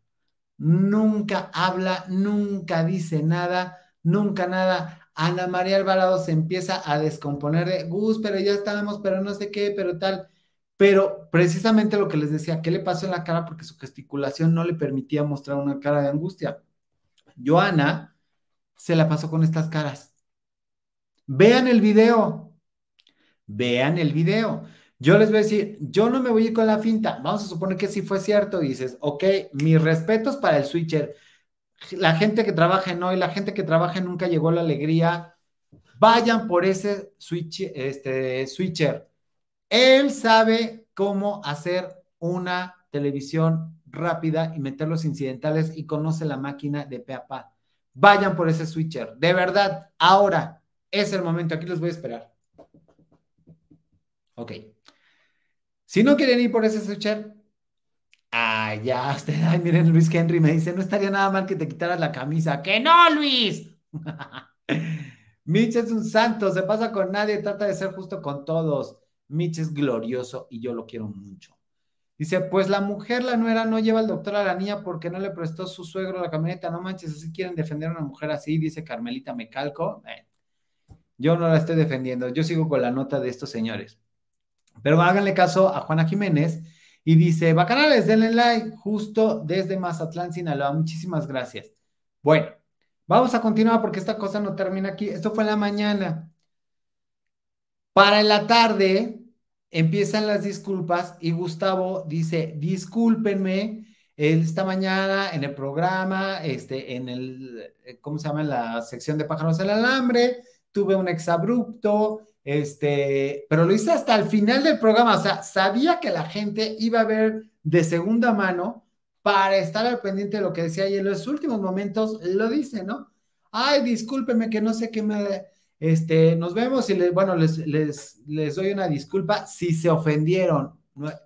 Nunca habla, nunca dice nada, nunca nada. Ana María Alvarado se empieza a descomponer de Gus, pero ya estábamos, pero no sé qué, pero tal. Pero precisamente lo que les decía, ¿qué le pasó en la cara? Porque su gesticulación no le permitía mostrar una cara de angustia. Joana se la pasó con estas caras. Vean el video. Vean el video. Yo les voy a decir, yo no me voy a ir con la finta. Vamos a suponer que sí fue cierto. dices, ok, mis respetos para el switcher. La gente que trabaja en hoy, la gente que trabaja en Nunca Llegó la Alegría, vayan por ese este, switcher. Él sabe cómo hacer una televisión rápida y meter los incidentales y conoce la máquina de pe vayan por ese switcher. De verdad, ahora es el momento. Aquí los voy a esperar. Ok. Si no quieren ir por ese switcher, ah, ya, usted, ay, miren, Luis Henry me dice, no estaría nada mal que te quitaras la camisa. ¡Que no, Luis! Mitch es un santo, se pasa con nadie, trata de ser justo con todos. Mitch es glorioso y yo lo quiero mucho. Dice, pues la mujer, la nuera, no lleva al doctor a la niña porque no le prestó su suegro la camioneta. No manches, así quieren defender a una mujer así, dice Carmelita Mecalco. Eh, yo no la estoy defendiendo, yo sigo con la nota de estos señores. Pero háganle caso a Juana Jiménez y dice, bacanales, denle like justo desde Mazatlán, Sinaloa. Muchísimas gracias. Bueno, vamos a continuar porque esta cosa no termina aquí. Esto fue en la mañana. Para en la tarde, empiezan las disculpas y Gustavo dice, discúlpenme, esta mañana en el programa, este, en el, eh, ¿cómo se llama? En la sección de pájaros del alambre, tuve un exabrupto, este, pero lo hice hasta el final del programa, o sea, sabía que la gente iba a ver de segunda mano para estar al pendiente de lo que decía y en los últimos momentos lo dice, ¿no? Ay, discúlpenme que no sé qué me este, nos vemos y les, bueno, les, les, doy una disculpa si se ofendieron.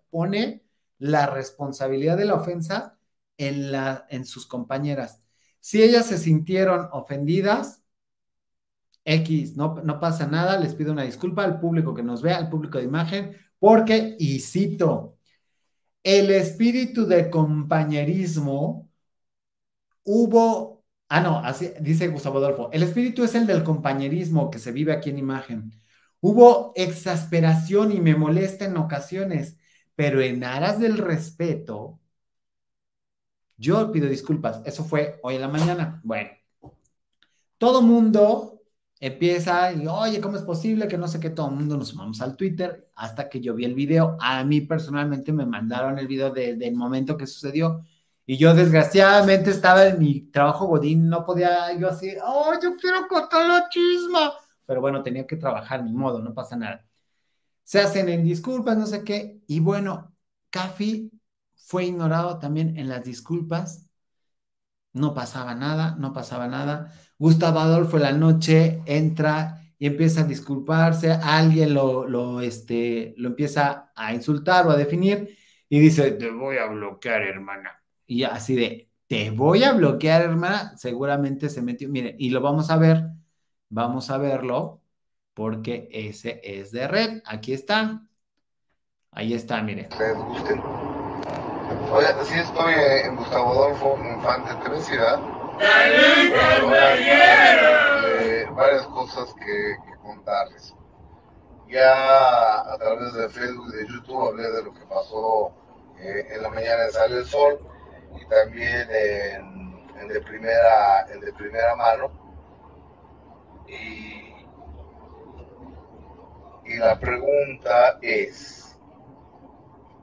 Pone la responsabilidad de la ofensa en, la, en sus compañeras. Si ellas se sintieron ofendidas, X, no, no pasa nada, les pido una disculpa al público que nos vea, al público de imagen, porque, y cito, el espíritu de compañerismo hubo Ah, no, así dice Gustavo Adolfo. El espíritu es el del compañerismo que se vive aquí en imagen. Hubo exasperación y me molesta en ocasiones, pero en aras del respeto, yo pido disculpas. Eso fue hoy en la mañana. Bueno, todo mundo empieza y, oye, ¿cómo es posible que no sé qué? Todo mundo nos sumamos al Twitter hasta que yo vi el video. A mí personalmente me mandaron el video desde el momento que sucedió. Y yo desgraciadamente estaba en mi trabajo Godín, no podía yo así, oh, yo quiero contar la chisma. Pero bueno, tenía que trabajar, ni modo, no pasa nada. Se hacen en disculpas, no sé qué. Y bueno, Cafi fue ignorado también en las disculpas. No pasaba nada, no pasaba nada. Gustavo Adolfo en la noche entra y empieza a disculparse, alguien lo, este, lo empieza a insultar o a definir y dice, te voy a bloquear, hermana. Y así de, te voy a bloquear, hermana, seguramente se metió, mire, y lo vamos a ver, vamos a verlo, porque ese es de red, aquí está, ahí está, mire. Oye, sí estoy en Gustavo Adolfo Infante 3, ¿verdad? Eh, varias cosas que, contarles. Ya a través de Facebook y de YouTube hablé de lo que pasó eh, en la mañana de Sale el Sol y también en, de, primera, en de primera mano. Y, y la pregunta es,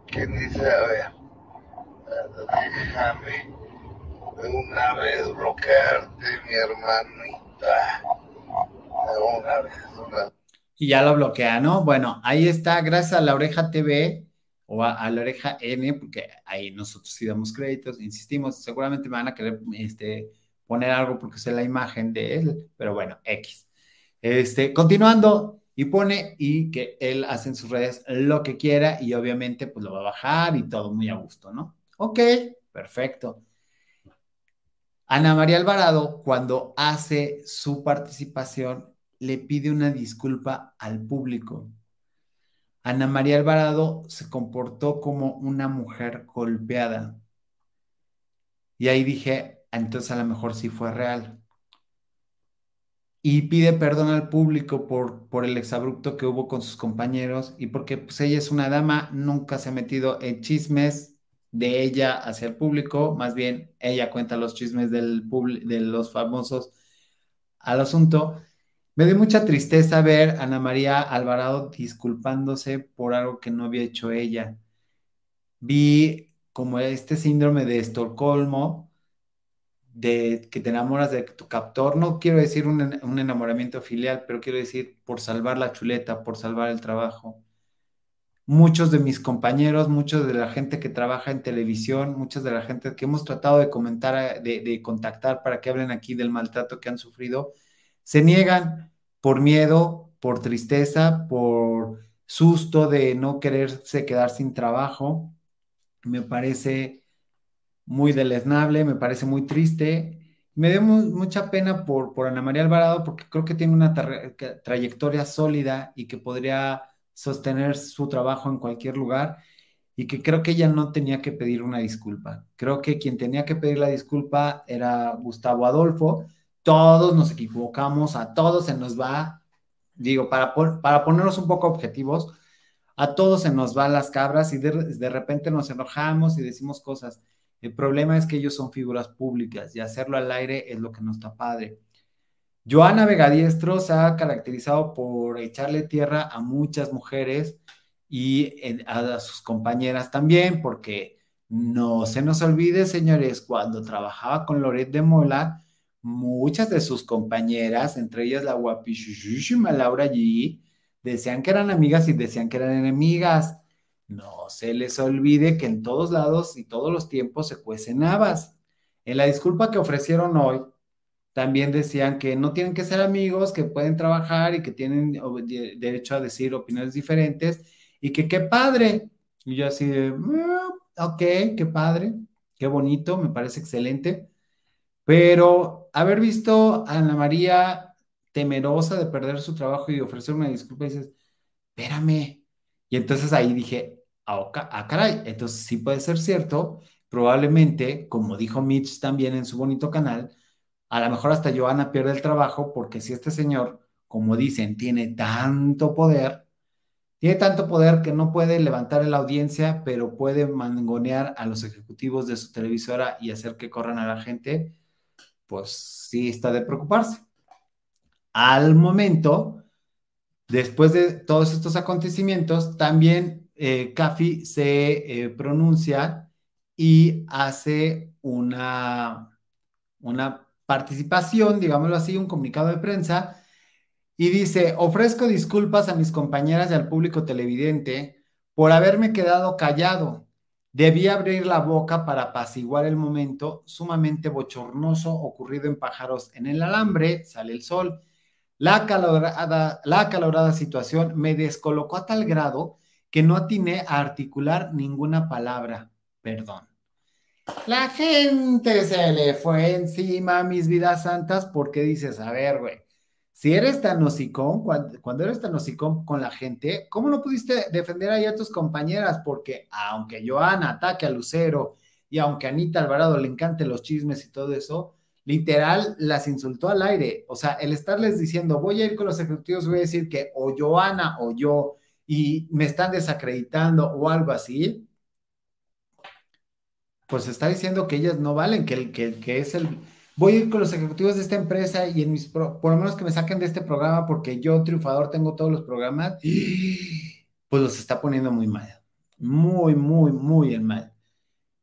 ¿quién dice, a ver, déjame de una vez bloquearte, mi hermanita. De una vez, Y ya lo bloquea, ¿no? Bueno, ahí está, gracias a la oreja TV o a, la oreja N, porque ahí nosotros sí damos créditos, insistimos, seguramente me van a querer este, poner algo porque es la imagen de él, pero bueno, X. Este, continuando, y pone y que él hace en sus redes lo que quiera y obviamente pues lo va a bajar y todo muy a gusto, ¿no? Ok, perfecto. Ana María Alvarado, cuando hace su participación, le pide una disculpa al público. Ana María Alvarado se comportó como una mujer golpeada. Y ahí dije, entonces a lo mejor sí fue real. Y pide perdón al público por, por el exabrupto que hubo con sus compañeros y porque pues, ella es una dama, nunca se ha metido en chismes, de ella hacia el público, más bien ella cuenta los chismes del de los famosos al asunto. Me dio mucha tristeza ver a Ana María Alvarado disculpándose por algo que no había hecho ella. Vi como este síndrome de Estocolmo, de que te enamoras de tu captor. No quiero decir un, un enamoramiento filial, pero quiero decir por salvar la chuleta, por salvar el trabajo muchos de mis compañeros, muchos de la gente que trabaja en televisión, muchas de la gente que hemos tratado de comentar, de, contactar para que hablen aquí del maltrato que han sufrido, se niegan por miedo, por tristeza, por susto de no quererse quedar sin trabajo. Me parece muy deleznable, me parece muy triste. Me dio mucha pena por, por Ana María Alvarado porque creo que tiene una trayectoria sólida y que podría sostener su trabajo en cualquier lugar y que creo que ella no tenía que pedir una disculpa. Creo que quien tenía que pedir la disculpa era Gustavo Adolfo. Todos nos equivocamos, a todos se nos va, digo, para, para ponernos un poco objetivos, a todos se nos van las cabras y de, de repente nos enojamos y decimos cosas. El problema es que ellos son figuras públicas y hacerlo al aire es lo que no está padre. Joana Vegadiestro se ha caracterizado por echarle tierra a muchas mujeres y a sus compañeras también, porque no se nos olvide, señores, cuando trabajaba con Loret de Mola, muchas de sus compañeras, entre ellas la guapísima Laura G, decían que eran amigas y decían que eran enemigas. No se les olvide que en todos lados y todos los tiempos se cuecen habas. En la disculpa que ofrecieron hoy, también decían que no tienen que ser amigos, que pueden trabajar y que tienen derecho a decir opiniones diferentes y que qué padre. Y yo así de, mm, ok, qué padre, qué bonito, me parece excelente. Pero haber visto a Ana María temerosa de perder su trabajo y ofrecer una disculpa, dices, espérame. Y entonces ahí dije, ah, ah, caray, entonces sí puede ser cierto. Probablemente, como dijo Mitch también en su bonito canal, a lo mejor hasta Joana pierde el trabajo porque si este señor, como dicen, tiene tanto poder, tiene tanto poder que no puede levantar la audiencia, pero puede mangonear a los ejecutivos de su televisora y hacer que corran a la gente, pues sí está de preocuparse. Al momento, después de todos estos acontecimientos, también eh, se eh, pronuncia y hace una, una participación, digámoslo así, un comunicado de prensa y dice, ofrezco disculpas a mis compañeras y al público televidente por haberme quedado callado. Debí abrir la boca para apaciguar el momento sumamente bochornoso ocurrido en Pájaros en el Alambre, sale el sol. La acalorada, la acalorada situación me descolocó a tal grado que no atiné a articular ninguna palabra. Perdón. La gente se le fue encima a mis vidas santas porque dices, a ver, güey, si eres tan hocicón, cuando, eres tan hocicón con la gente, ¿cómo no pudiste defender ahí a tus compañeras? Porque aunque Joana ataque a Lucero y aunque a Anita Alvarado le encanten los chismes y todo eso, literal las insultó al aire. O sea, el estarles diciendo, voy a ir con los ejecutivos, voy a decir que o Joana o yo y me están desacreditando o algo así, pues está diciendo que ellas no valen, que, el, que, que es el, voy a ir con los ejecutivos de esta empresa y en mis, por lo menos que me saquen de este programa porque yo, triunfador, tengo todos los programas, pues los está poniendo muy mal, muy, muy, muy en mal.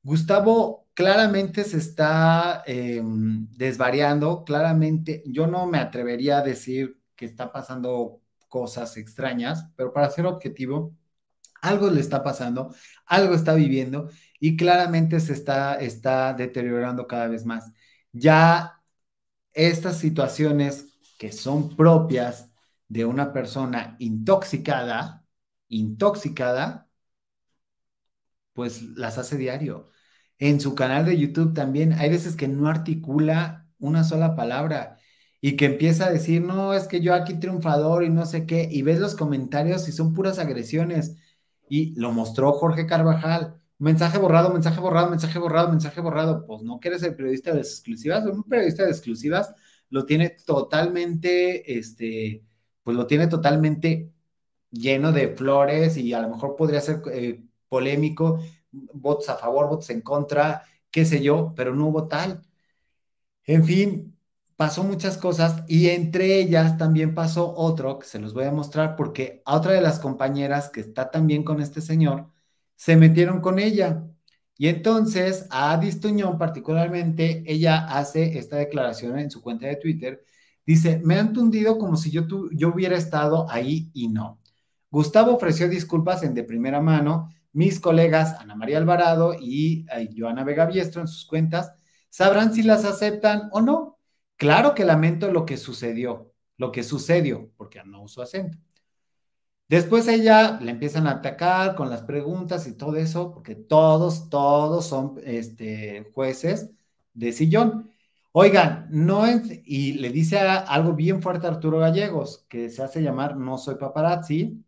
Gustavo claramente se está em, desvariando, claramente yo no me atrevería a decir que está pasando cosas extrañas, pero para ser objetivo, algo le está pasando, algo está viviendo y claramente se está, está deteriorando cada vez más ya estas situaciones que son propias de una persona intoxicada, intoxicada, pues las hace diario. En su canal de YouTube también hay veces que no articula una sola palabra y que empieza a decir, no, es que yo aquí triunfador y no sé qué, y ves los comentarios y son puras agresiones. Y lo mostró Jorge Carvajal mensaje borrado, mensaje borrado, mensaje borrado, mensaje borrado. Pues no quieres el periodista de exclusivas. Un periodista de exclusivas lo tiene totalmente, este, pues lo tiene totalmente lleno de flores y a lo mejor podría ser eh, polémico, votos a favor, votos en contra, qué sé yo, pero no hubo tal. En fin, pasó muchas cosas y entre ellas también pasó otro que se los voy a mostrar porque a otra de las compañeras que está también con este señor, se metieron con ella. Y entonces a Distuñón particularmente, ella hace esta declaración en su cuenta de Twitter. Dice, me han tundido como si yo, yo hubiera estado ahí y no. Gustavo ofreció disculpas en de primera mano. Mis colegas Ana María Alvarado y Joana Vega Biestro en sus cuentas sabrán si las aceptan o no. Claro que lamento lo que sucedió, lo que sucedió, porque no uso acento. Después ella le empiezan a atacar con las preguntas y todo eso, porque todos, todos son este, jueces de sillón. Oigan, no y le dice algo bien fuerte a Arturo Gallegos, que se hace llamar No soy paparazzi,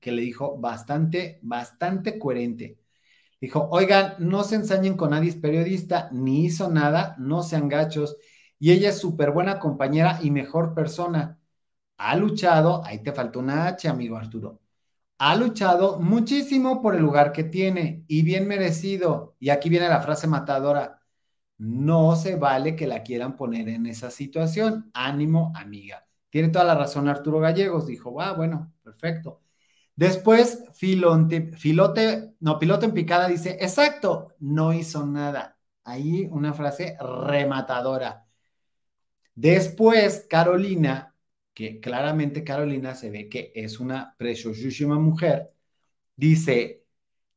que le dijo bastante, bastante coherente. Dijo, oigan, no se ensañen con nadie, periodista, ni hizo nada, no sean gachos, y ella es súper buena compañera y mejor persona ha luchado, ahí te faltó una H, amigo Arturo, ha luchado muchísimo por el lugar que tiene y bien merecido. Y aquí viene la frase matadora, no se vale que la quieran poner en esa situación. Ánimo, amiga. Tiene toda la razón Arturo Gallegos, dijo, ah, bueno, perfecto. Después, Filonte, Filote, no, Piloto en picada dice, exacto, no hizo nada. Ahí una frase rematadora. Después, Carolina que claramente Carolina se ve que es una preciosísima mujer, dice,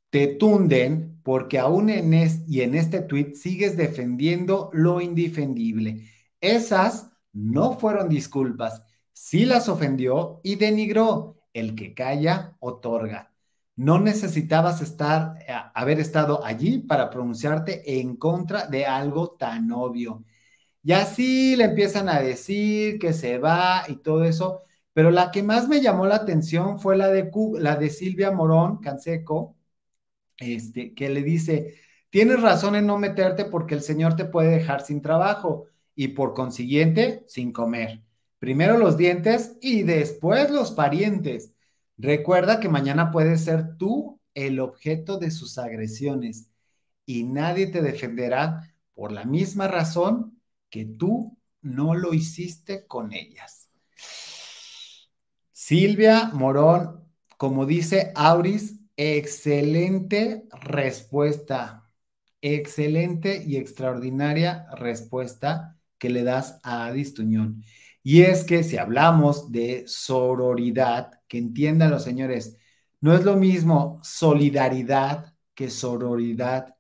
te tunden porque aún en este, y en este tweet sigues defendiendo lo indefendible. Esas no fueron disculpas, sí las ofendió y denigró. El que calla, otorga. No necesitabas estar, eh, haber estado allí para pronunciarte en contra de algo tan obvio. Y así le empiezan a decir que se va y todo eso, pero la que más me llamó la atención fue la de, la de Silvia Morón Canseco, este, que le dice, tienes razón en no meterte porque el Señor te puede dejar sin trabajo y por consiguiente sin comer. Primero los dientes y después los parientes. Recuerda que mañana puedes ser tú el objeto de sus agresiones y nadie te defenderá por la misma razón que tú no lo hiciste con ellas. Silvia Morón, como dice Auris, excelente respuesta. Excelente y extraordinaria respuesta que le das a Adis Tuñón. Y es que si hablamos de sororidad, que entiendan los señores, no es lo mismo solidaridad que sororidad.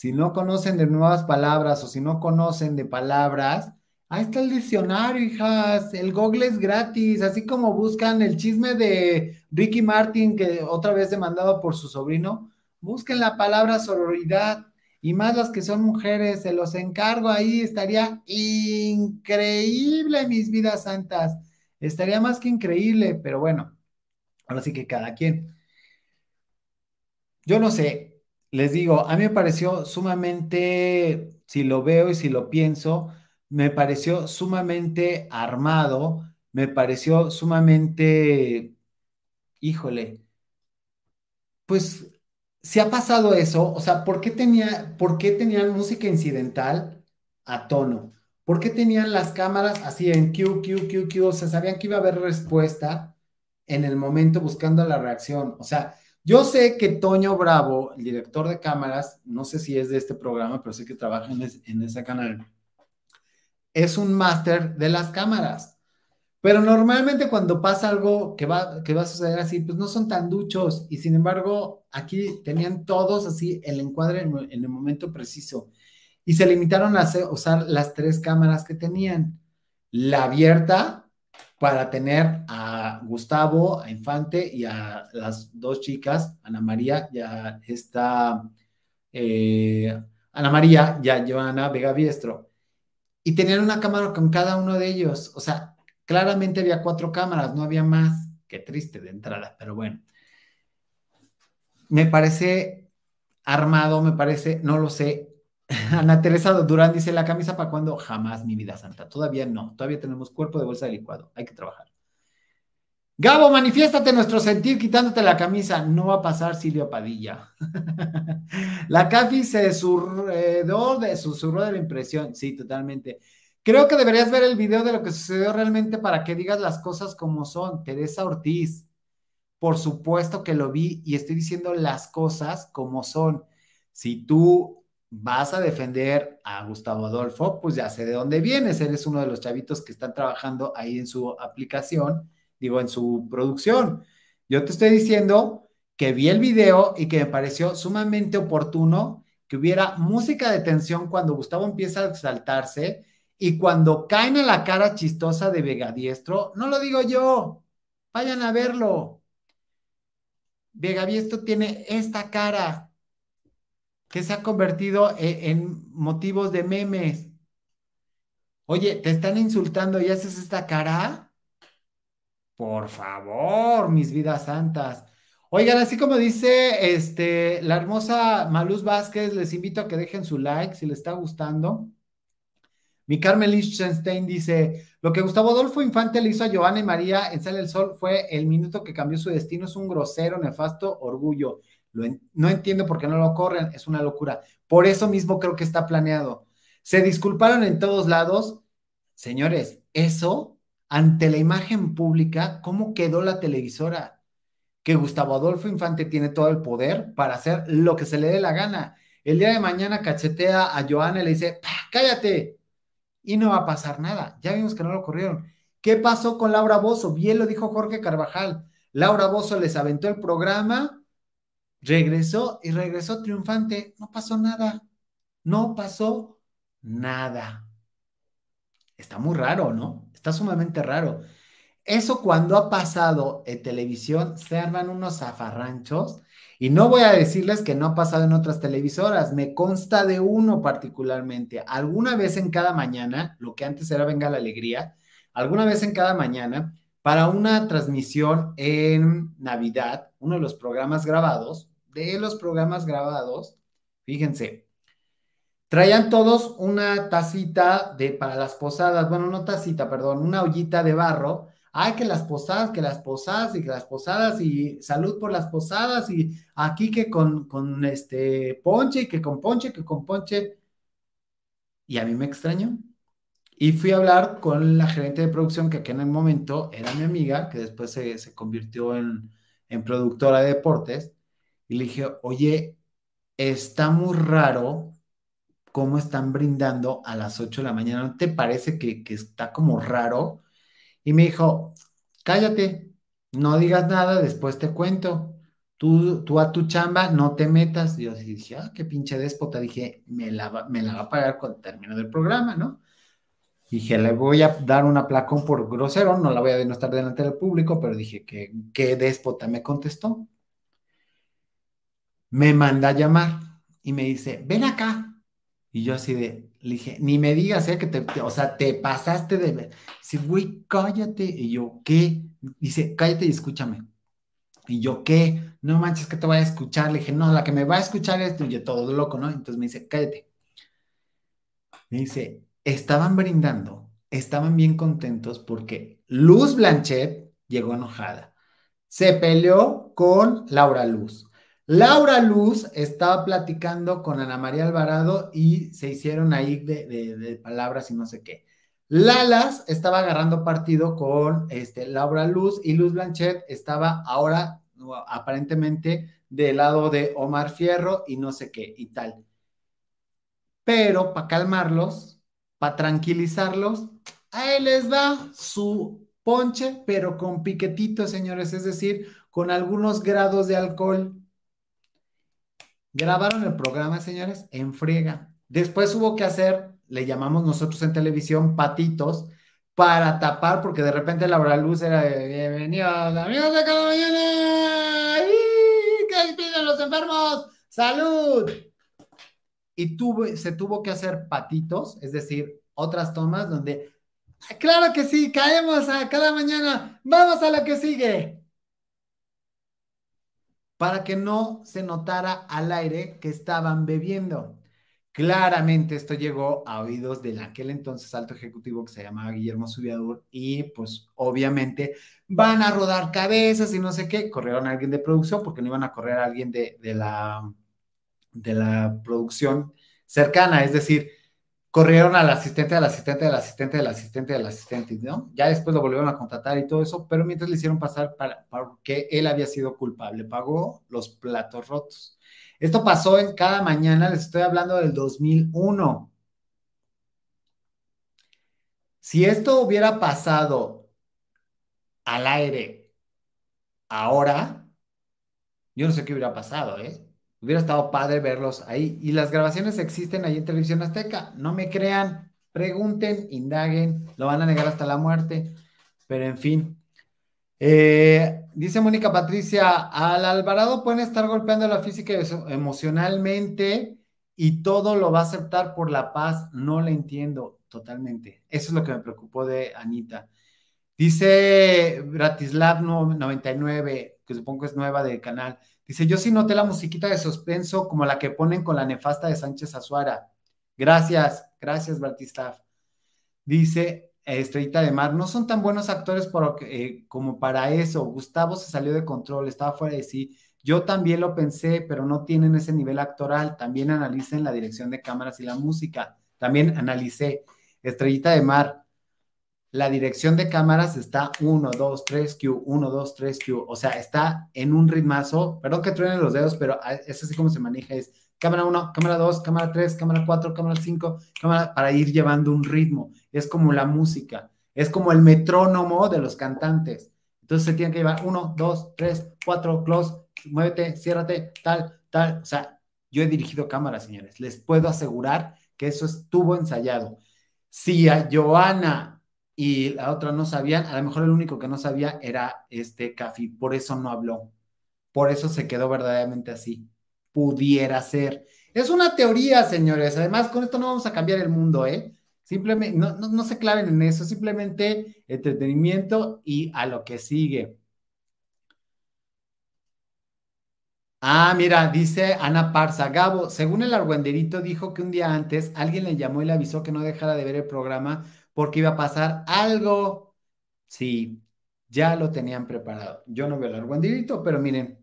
Si no conocen de nuevas palabras o si no conocen de palabras, ahí está el diccionario, hijas. El Google es gratis, así como buscan el chisme de Ricky Martin, que otra vez demandado por su sobrino, busquen la palabra sororidad y más las que son mujeres, se los encargo ahí, estaría increíble, mis vidas santas. Estaría más que increíble, pero bueno, ahora sí que cada quien. Yo no sé, les digo, a mí me pareció sumamente, si lo veo y si lo pienso, me pareció sumamente armado, me pareció sumamente, híjole, pues si ha pasado eso, o sea, ¿por qué, tenía, ¿por qué tenían música incidental a tono? ¿Por qué tenían las cámaras así en Q, Q, Q, Q? O sea, sabían que iba a haber respuesta en el momento buscando la reacción. O sea, yo sé que Toño Bravo, el director de cámaras, no sé si es de este programa, pero sé que trabaja en, ese canal, es un máster de las cámaras. Pero normalmente cuando pasa algo que va a suceder así, pues no son tan duchos. Y sin embargo, aquí tenían todos así el encuadre en, el momento preciso. Y se limitaron a usar las tres cámaras que tenían. La abierta, para tener a Gustavo, a Infante y a las dos chicas, Ana María y a esta, eh, Ana María y a Joana Vega Biestro. Y tenían una cámara con cada uno de ellos. O sea, claramente había cuatro cámaras, no había más. Qué triste de entrada, pero bueno. Me parece armado, me parece, no lo sé, Ana Teresa Durán dice, ¿la camisa para cuándo? Jamás, mi vida santa. Todavía no. Todavía tenemos cuerpo de bolsa de licuado. Hay que trabajar. Gabo, manifiéstate nuestro sentir quitándote la camisa. No va a pasar, Silvia Padilla. la Cafi se susurró de, susurró de la impresión. Sí, totalmente. Creo que deberías ver el video de lo que sucedió realmente para que digas las cosas como son. Teresa Ortiz. Por supuesto que lo vi y estoy diciendo las cosas como son. Si tú vas a defender a Gustavo Adolfo, pues ya sé de dónde vienes, eres uno de los chavitos que están trabajando ahí en su aplicación, digo, en su producción. Yo te estoy diciendo que vi el video y que me pareció sumamente oportuno que hubiera música de tensión cuando Gustavo empieza a exaltarse y cuando caen a la cara chistosa de Vegadiestro, no lo digo yo, vayan a verlo. Vegadiestro tiene esta cara, que se ha convertido e, en, motivos de memes. Oye, ¿te están insultando y haces esta cara? Por favor, mis vidas santas. Oigan, así como dice este, la hermosa Maluz Vázquez, les invito a que dejen su like si les está gustando. Mi Carmen Lichtenstein dice: Lo que Gustavo Adolfo Infante le hizo a Giovanna y María en Sale el Sol fue el minuto que cambió su destino. Es un grosero, nefasto orgullo no entiendo por qué no lo corren, es una locura. Por eso mismo creo que está planeado. Se disculparon en todos lados. Señores, eso, ante la imagen pública, ¿cómo quedó la televisora? Que Gustavo Adolfo Infante tiene todo el poder para hacer lo que se le dé la gana. El día de mañana cachetea a Joana y le dice, cállate. Y no va a pasar nada. Ya vimos que no lo corrieron. ¿Qué pasó con Laura Bozo? Bien lo dijo Jorge Carvajal. Laura Bozo les aventó el programa Regresó y regresó triunfante. No pasó nada. No pasó nada. Está muy raro, ¿no? Está sumamente raro. Eso cuando ha pasado en televisión, se arman unos zafarranchos. Y no voy a decirles que no ha pasado en otras televisoras, me consta de uno particularmente. Alguna vez en cada mañana, lo que antes era Venga la Alegría, alguna vez en cada mañana, para una transmisión en Navidad, uno de los programas grabados, de los programas grabados, fíjense, traían todos una tacita de para las posadas, bueno, no tacita, perdón, una ollita de barro. Ay, que las posadas, que las posadas y que las posadas y salud por las posadas y aquí que con, con este ponche y que con ponche, que con ponche. Y a mí me extrañó. Y fui a hablar con la gerente de producción, que aquí en el momento era mi amiga, que después se, se convirtió en, en productora de deportes. Y le dije, oye, está muy raro cómo están brindando a las 8 de la mañana. ¿No te parece que, que está como raro? Y me dijo, cállate, no digas nada, después te cuento. Tú, tú a tu chamba no te metas. Yo dije, ah, qué pinche déspota. Dije, me la, va, me la va a pagar cuando termine el programa, ¿no? Dije, le voy a dar un aplacón por grosero, no la voy a denostar delante del público, pero dije que qué déspota me contestó. Me manda a llamar y me dice, ven acá. Y yo así de, le dije, ni me digas, ¿eh? que te, o sea, te pasaste de ver. Dice, güey, cállate. Y yo, ¿qué? Dice, cállate y escúchame. Y yo, ¿qué? No manches que te voy a escuchar. Le dije, no, la que me va a escuchar es yo, todo loco, ¿no? Entonces me dice, cállate. Me dice, estaban brindando, estaban bien contentos porque Luz Blanchet llegó enojada. Se peleó con Laura Luz. Laura Luz estaba platicando con Ana María Alvarado y se hicieron ahí de, palabras y no sé qué. Lalas estaba agarrando partido con este, Laura Luz y Luz Blanchet estaba ahora aparentemente del lado de Omar Fierro y no sé qué y tal. Pero para calmarlos, para tranquilizarlos, ahí les va su ponche, pero con piquetitos, señores, es decir, con algunos grados de alcohol. Grabaron el programa, señores, en friega. Después hubo que hacer, le llamamos nosotros en televisión, patitos, para tapar, porque de repente Laura Luz era de bienvenidos, amigos de cada mañana. ¿Qué piden los enfermos? ¡Salud! y se tuvo que hacer patitos, es decir, otras tomas donde, claro que sí, caemos a cada mañana, vamos a lo que sigue. Para que no se notara al aire que estaban bebiendo. Claramente esto llegó a oídos del aquel entonces alto ejecutivo que se llamaba Guillermo Subiador y pues obviamente van a rodar cabezas y no sé qué, corrieron a alguien de producción porque no iban a correr a alguien de, de la de la producción cercana, es decir, corrieron al asistente, al asistente, al asistente, al asistente, al asistente, ¿no? Ya después lo volvieron a contratar y todo eso, pero mientras le hicieron pasar para, que él había sido culpable, pagó los platos rotos. Esto pasó en cada mañana, les estoy hablando del 2001. Si esto hubiera pasado al aire ahora, yo no sé qué hubiera pasado, ¿eh? Hubiera estado padre verlos ahí. Y las grabaciones existen ahí en Televisión Azteca. No me crean, pregunten, indaguen, lo van a negar hasta la muerte. Pero en fin. Eh, dice Mónica Patricia, al Alvarado pueden estar golpeando la física emocionalmente y todo lo va a aceptar por la paz. No le entiendo totalmente. Eso es lo que me preocupó de Anita. Dice Bratislav 99, que supongo que es nueva del canal. Dice, yo sí noté la musiquita de suspenso como la que ponen con la nefasta de Sánchez Azuara. Gracias, gracias, Bratislav. Dice Estrellita de Mar, no son tan buenos actores eh, como para eso. Gustavo se salió de control, estaba fuera de sí. Yo también lo pensé, pero no tienen ese nivel actoral. También analicen la dirección de cámaras y la música. También analicé. Estrellita de Mar, la dirección de cámaras está 1, 2, 3, Q, 1, 2, 3, Q. O sea, está en un ritmazo. Perdón que truenen los dedos, pero es así como se maneja. Es cámara 1, cámara 2, cámara 3, cámara 4, cámara 5, cámara para ir llevando un ritmo. Es como la música. Es como el metrónomo de los cantantes. Entonces se tiene que llevar 1, 2, 3, 4, close, muévete, ciérrate, tal, tal. O sea, yo he dirigido cámaras, señores. Les puedo asegurar que eso estuvo ensayado. Si a Joana y la otra no sabían, a lo mejor el único que no sabía era este Cafi, por eso no habló, por eso se quedó verdaderamente así. Pudiera ser. Es una teoría, señores. Además, con esto no vamos a cambiar el mundo, ¿eh? Simplemente, no, no, no se claven en eso, simplemente entretenimiento y a lo que sigue. Ah, mira, dice Ana Parza, Gabo, según el argüenderito dijo que un día antes alguien le llamó y le avisó que no dejara de ver el programa porque iba a pasar algo. Sí, ya lo tenían preparado. Yo no veo el argüenderito, pero miren,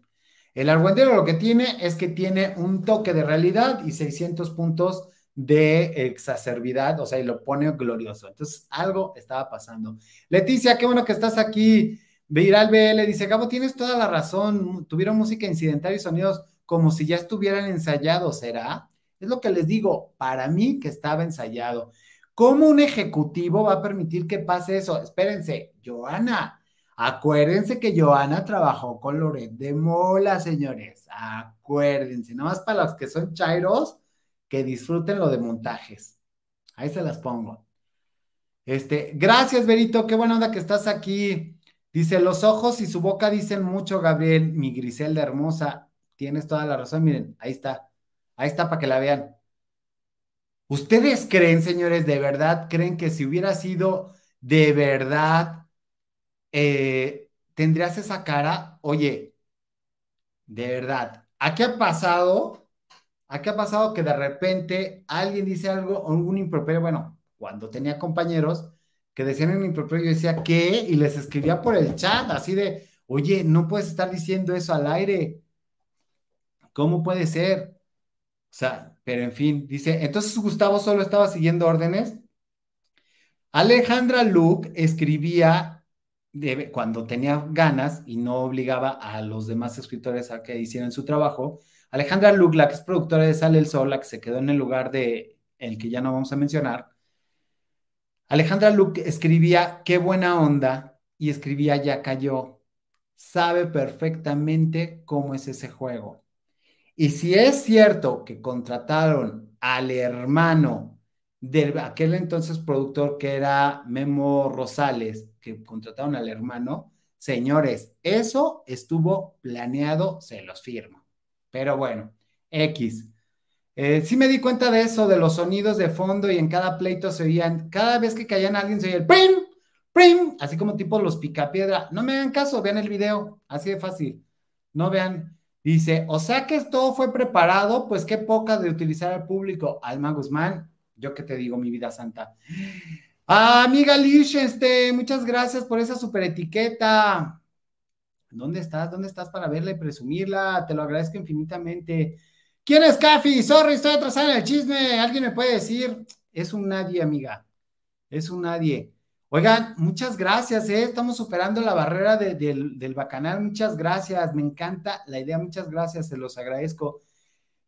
el argüendero lo que tiene es que tiene un toque de realidad y 600 puntos de exacerbidad, o sea, y lo pone glorioso. Entonces, algo estaba pasando. Leticia, qué bueno que estás aquí. Viral BL dice, Gabo, tienes toda la razón, tuvieron música incidental y sonidos como si ya estuvieran ensayados, ¿será? Es lo que les digo, para mí que estaba ensayado. ¿Cómo un ejecutivo va a permitir que pase eso? Espérense, Joana, acuérdense que Joana trabajó con Loret de Mola, señores, acuérdense, nada más para los que son chairos, que disfruten lo de montajes. Ahí se las pongo. Este, gracias, Berito, qué buena onda que estás aquí. Dice, los ojos y su boca dicen mucho, Gabriel, mi Griselda hermosa. Tienes toda la razón, miren, ahí está. Ahí está para que la vean. ¿Ustedes creen, señores, de verdad, creen que si hubiera sido de verdad, eh, tendrías esa cara? Oye, de verdad, ¿a qué ha pasado Aquí ha pasado que de repente alguien dice algo, algún improperio, bueno, cuando tenía compañeros que decían en improperio, yo decía, ¿qué? Y les escribía por el chat, así de, oye, no puedes estar diciendo eso al aire. ¿Cómo puede ser? O sea, pero en fin, dice, entonces Gustavo solo estaba siguiendo órdenes. Alejandra Luke escribía cuando tenía ganas y no obligaba a los demás escritores a que hicieran su trabajo, Alejandra Lugla, que es productora de Sale el Sol, la que se quedó en el lugar de el que ya no vamos a mencionar. Alejandra Luke escribía qué buena onda y escribía ya cayó. Sabe perfectamente cómo es ese juego. Y si es cierto que contrataron al hermano de aquel entonces productor que era Memo Rosales, que contrataron al hermano, señores, eso estuvo planeado, se los firmo. Pero bueno, X. Eh, sí me di cuenta de eso, de los sonidos de fondo y en cada pleito se oían, cada vez que caían alguien se oía el prim, prim, así como tipo los picapiedra. No me hagan caso, vean el video, así de fácil. No vean. Dice, o sea que todo fue preparado, pues qué poca de utilizar al público. Alma Guzmán, yo que te digo, mi vida santa. Ah, amiga Lichtenstein, muchas gracias por esa super etiqueta. ¿Dónde estás? ¿Dónde estás para verla y presumirla? Te lo agradezco infinitamente. ¿Quién es Cafi? Sorry, estoy atrasada en el chisme. ¿Alguien me puede decir? Es un nadie, amiga. Es un nadie. Oigan, muchas gracias, ¿eh? Estamos superando la barrera del, del bacanal. Muchas gracias. Me encanta la idea. Muchas gracias. Se los agradezco.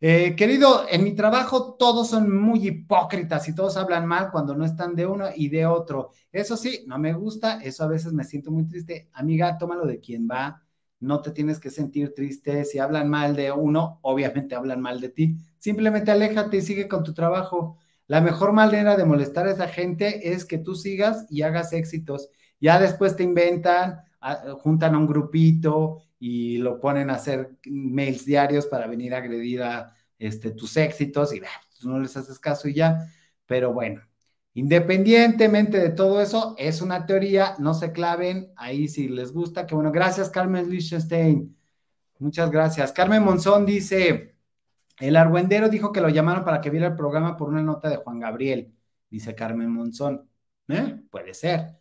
Eh, querido, en mi trabajo todos son muy hipócritas y todos hablan mal cuando no están de uno y de otro. Eso sí, no me gusta, eso a veces me siento muy triste. Amiga, tómalo de quien va, no te tienes que sentir triste. Si hablan mal de uno, obviamente hablan mal de ti. Simplemente aléjate y sigue con tu trabajo. La mejor manera de molestar a esa gente es que tú sigas y hagas éxitos. Ya después te inventan, juntan a un grupito y lo ponen a hacer mails diarios para venir a agredir a este, tus éxitos y tú no les haces caso y ya. Pero bueno, independientemente de todo eso, es una teoría, no se claven, ahí si les gusta, que bueno, gracias Carmen Lichtenstein, muchas gracias. Carmen Monzón dice, el argüendero dijo que lo llamaron para que viera el programa por una nota de Juan Gabriel, dice Carmen Monzón. ¿Eh? Puede ser.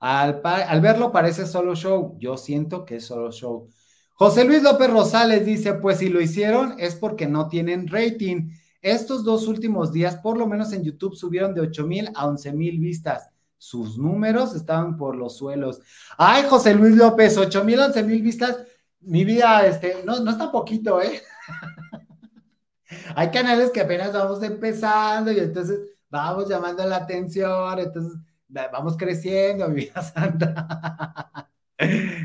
Al, verlo parece solo show. Yo siento que es solo show. José Luis López Rosales dice, pues si lo hicieron es porque no tienen rating. Estos dos últimos días, por lo menos en YouTube, subieron de 8 mil a 11 mil vistas. Sus números estaban por los suelos. Ay, José Luis López, 8 mil, 11 mil vistas. Mi vida, este, no, no está poquito, ¿eh? Hay canales que apenas vamos empezando y entonces vamos llamando la atención, entonces vamos creciendo, mi vida santa.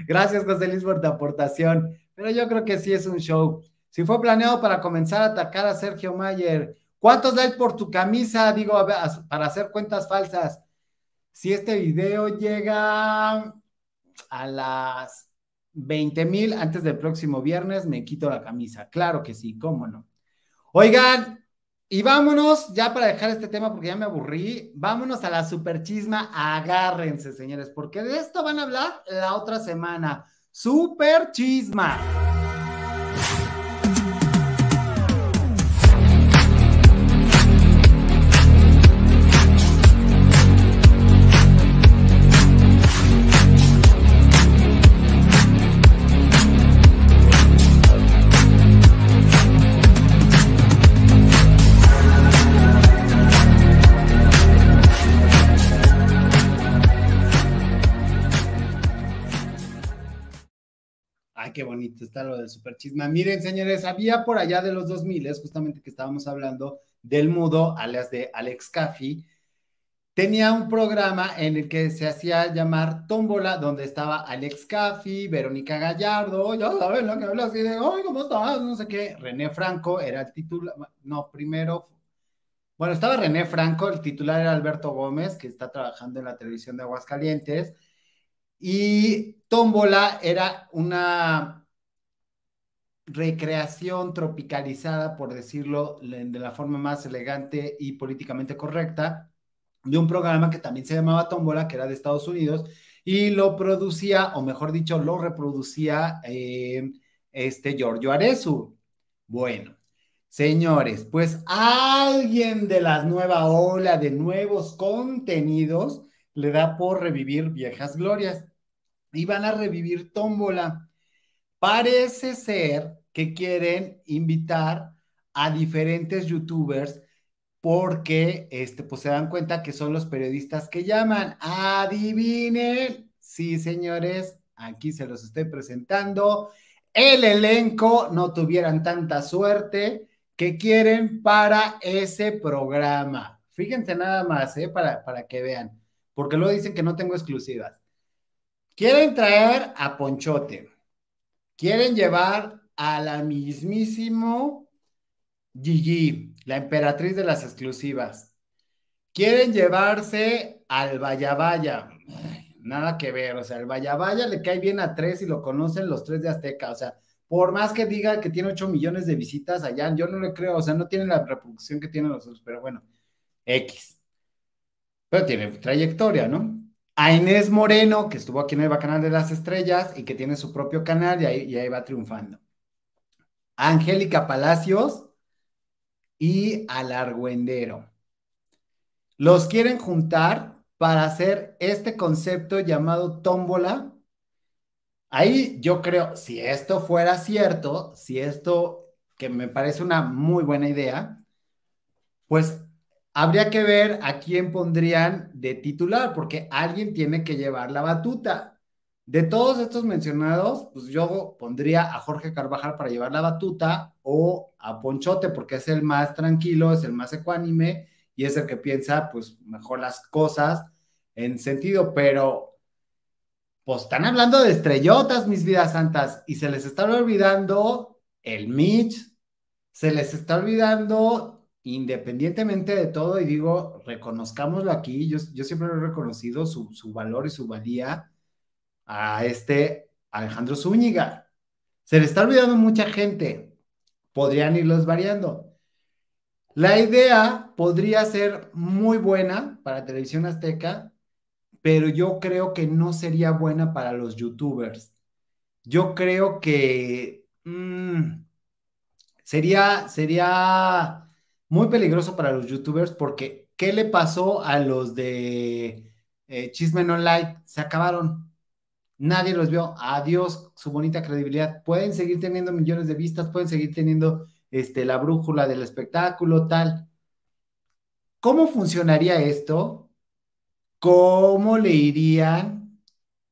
Gracias, José Luis, por tu aportación. Pero yo creo que sí es un show. Si fue planeado para comenzar a atacar a Sergio Mayer, ¿cuántos likes por tu camisa? Digo, para hacer cuentas falsas. Si este video llega a las 20 mil antes del próximo viernes, me quito la camisa. Claro que sí, cómo no. Oigan, y vámonos, ya para dejar este tema, porque ya me aburrí, vámonos a la super chisma. Agárrense, señores, porque de esto van a hablar la otra semana. Super qué bonito está lo del super chisma. Miren, señores, había por allá de los 2000, justamente que estábamos hablando del mudo, alias de Alex Caffi, tenía un programa en el que se hacía llamar Tómbola, donde estaba Alex Caffi, Verónica Gallardo, ya saben lo que habla así de, ay, ¿cómo estás? No sé qué. René Franco era el titular, no, primero, bueno, estaba René Franco, el titular era Alberto Gómez, que está trabajando en la televisión de Aguascalientes, y Tómbola era una recreación tropicalizada, por decirlo de la forma más elegante y políticamente correcta, de un programa que también se llamaba Tómbola, que era de Estados Unidos, y lo producía, o mejor dicho, lo reproducía eh, este Giorgio Arezu. Bueno, señores, pues alguien de la nueva ola de nuevos contenidos le da por revivir viejas glorias y van a revivir Tómbola. Parece ser que quieren invitar a diferentes youtubers porque este, pues se dan cuenta que son los periodistas que llaman. Adivinen, sí, señores, aquí se los estoy presentando. El elenco no tuvieran tanta suerte que quieren para ese programa. Fíjense nada más, ¿eh? para, para que vean, porque luego dicen que no tengo exclusivas. Quieren traer a Ponchote, quieren llevar a la mismísimo Gigi, la emperatriz de las exclusivas. Quieren llevarse al Vaya. Nada que ver, o sea, el Vaya le cae bien a tres y lo conocen los tres de Azteca, o sea, por más que diga que tiene 8 millones de visitas allá, yo no le creo, o sea, no tiene la reproducción que tienen los otros, pero bueno, X. Pero tiene trayectoria, ¿no? A Inés Moreno, que estuvo aquí en el Bacanal de las Estrellas y que tiene su propio canal y ahí, va triunfando. A Angélica Palacios, y al argüendero. Los quieren juntar para hacer este concepto llamado tómbola. Ahí yo creo, si esto fuera cierto, si esto, que me parece una muy buena idea, pues habría que ver a quién pondrían de titular, porque alguien tiene que llevar la batuta. De todos estos mencionados, pues yo pondría a Jorge Carvajal para llevar la batuta o a Ponchote porque es el más tranquilo, es el más ecuánime y es el que piensa pues mejor las cosas en sentido, pero pues están hablando de estrellotas, mis vidas santas, y se les está olvidando el Mitch, se les está olvidando independientemente de todo, y digo, reconozcámoslo aquí, yo, yo siempre he reconocido su, su valor y su valía a este Alejandro Zúñiga. Se le está olvidando mucha gente. Podrían irlos variando. La idea podría ser muy buena para Televisión Azteca, pero yo creo que no sería buena para los youtubers. Yo creo que mm, sería, sería muy peligroso para los youtubers porque ¿qué le pasó a los de eh, Chisme No Like? Se acabaron nadie los vio, adiós su bonita credibilidad. Pueden seguir teniendo millones de vistas, pueden seguir teniendo este, la brújula del espectáculo, tal. ¿Cómo funcionaría esto? ¿Cómo le irían?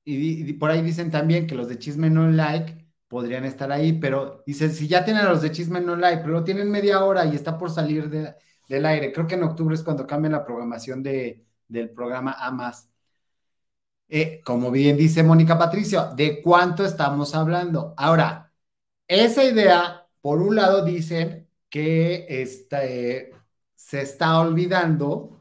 Y, por ahí dicen también que los de Chisme No Like podrían estar ahí, pero dicen, si ya tienen los de Chisme No Like, pero tienen media hora y está por salir del aire, creo que en octubre es cuando cambian la programación de, del programa A más. Eh, como bien dice Mónica Patricio, ¿de cuánto estamos hablando? Ahora, esa idea, por un lado, dicen que este, se está olvidando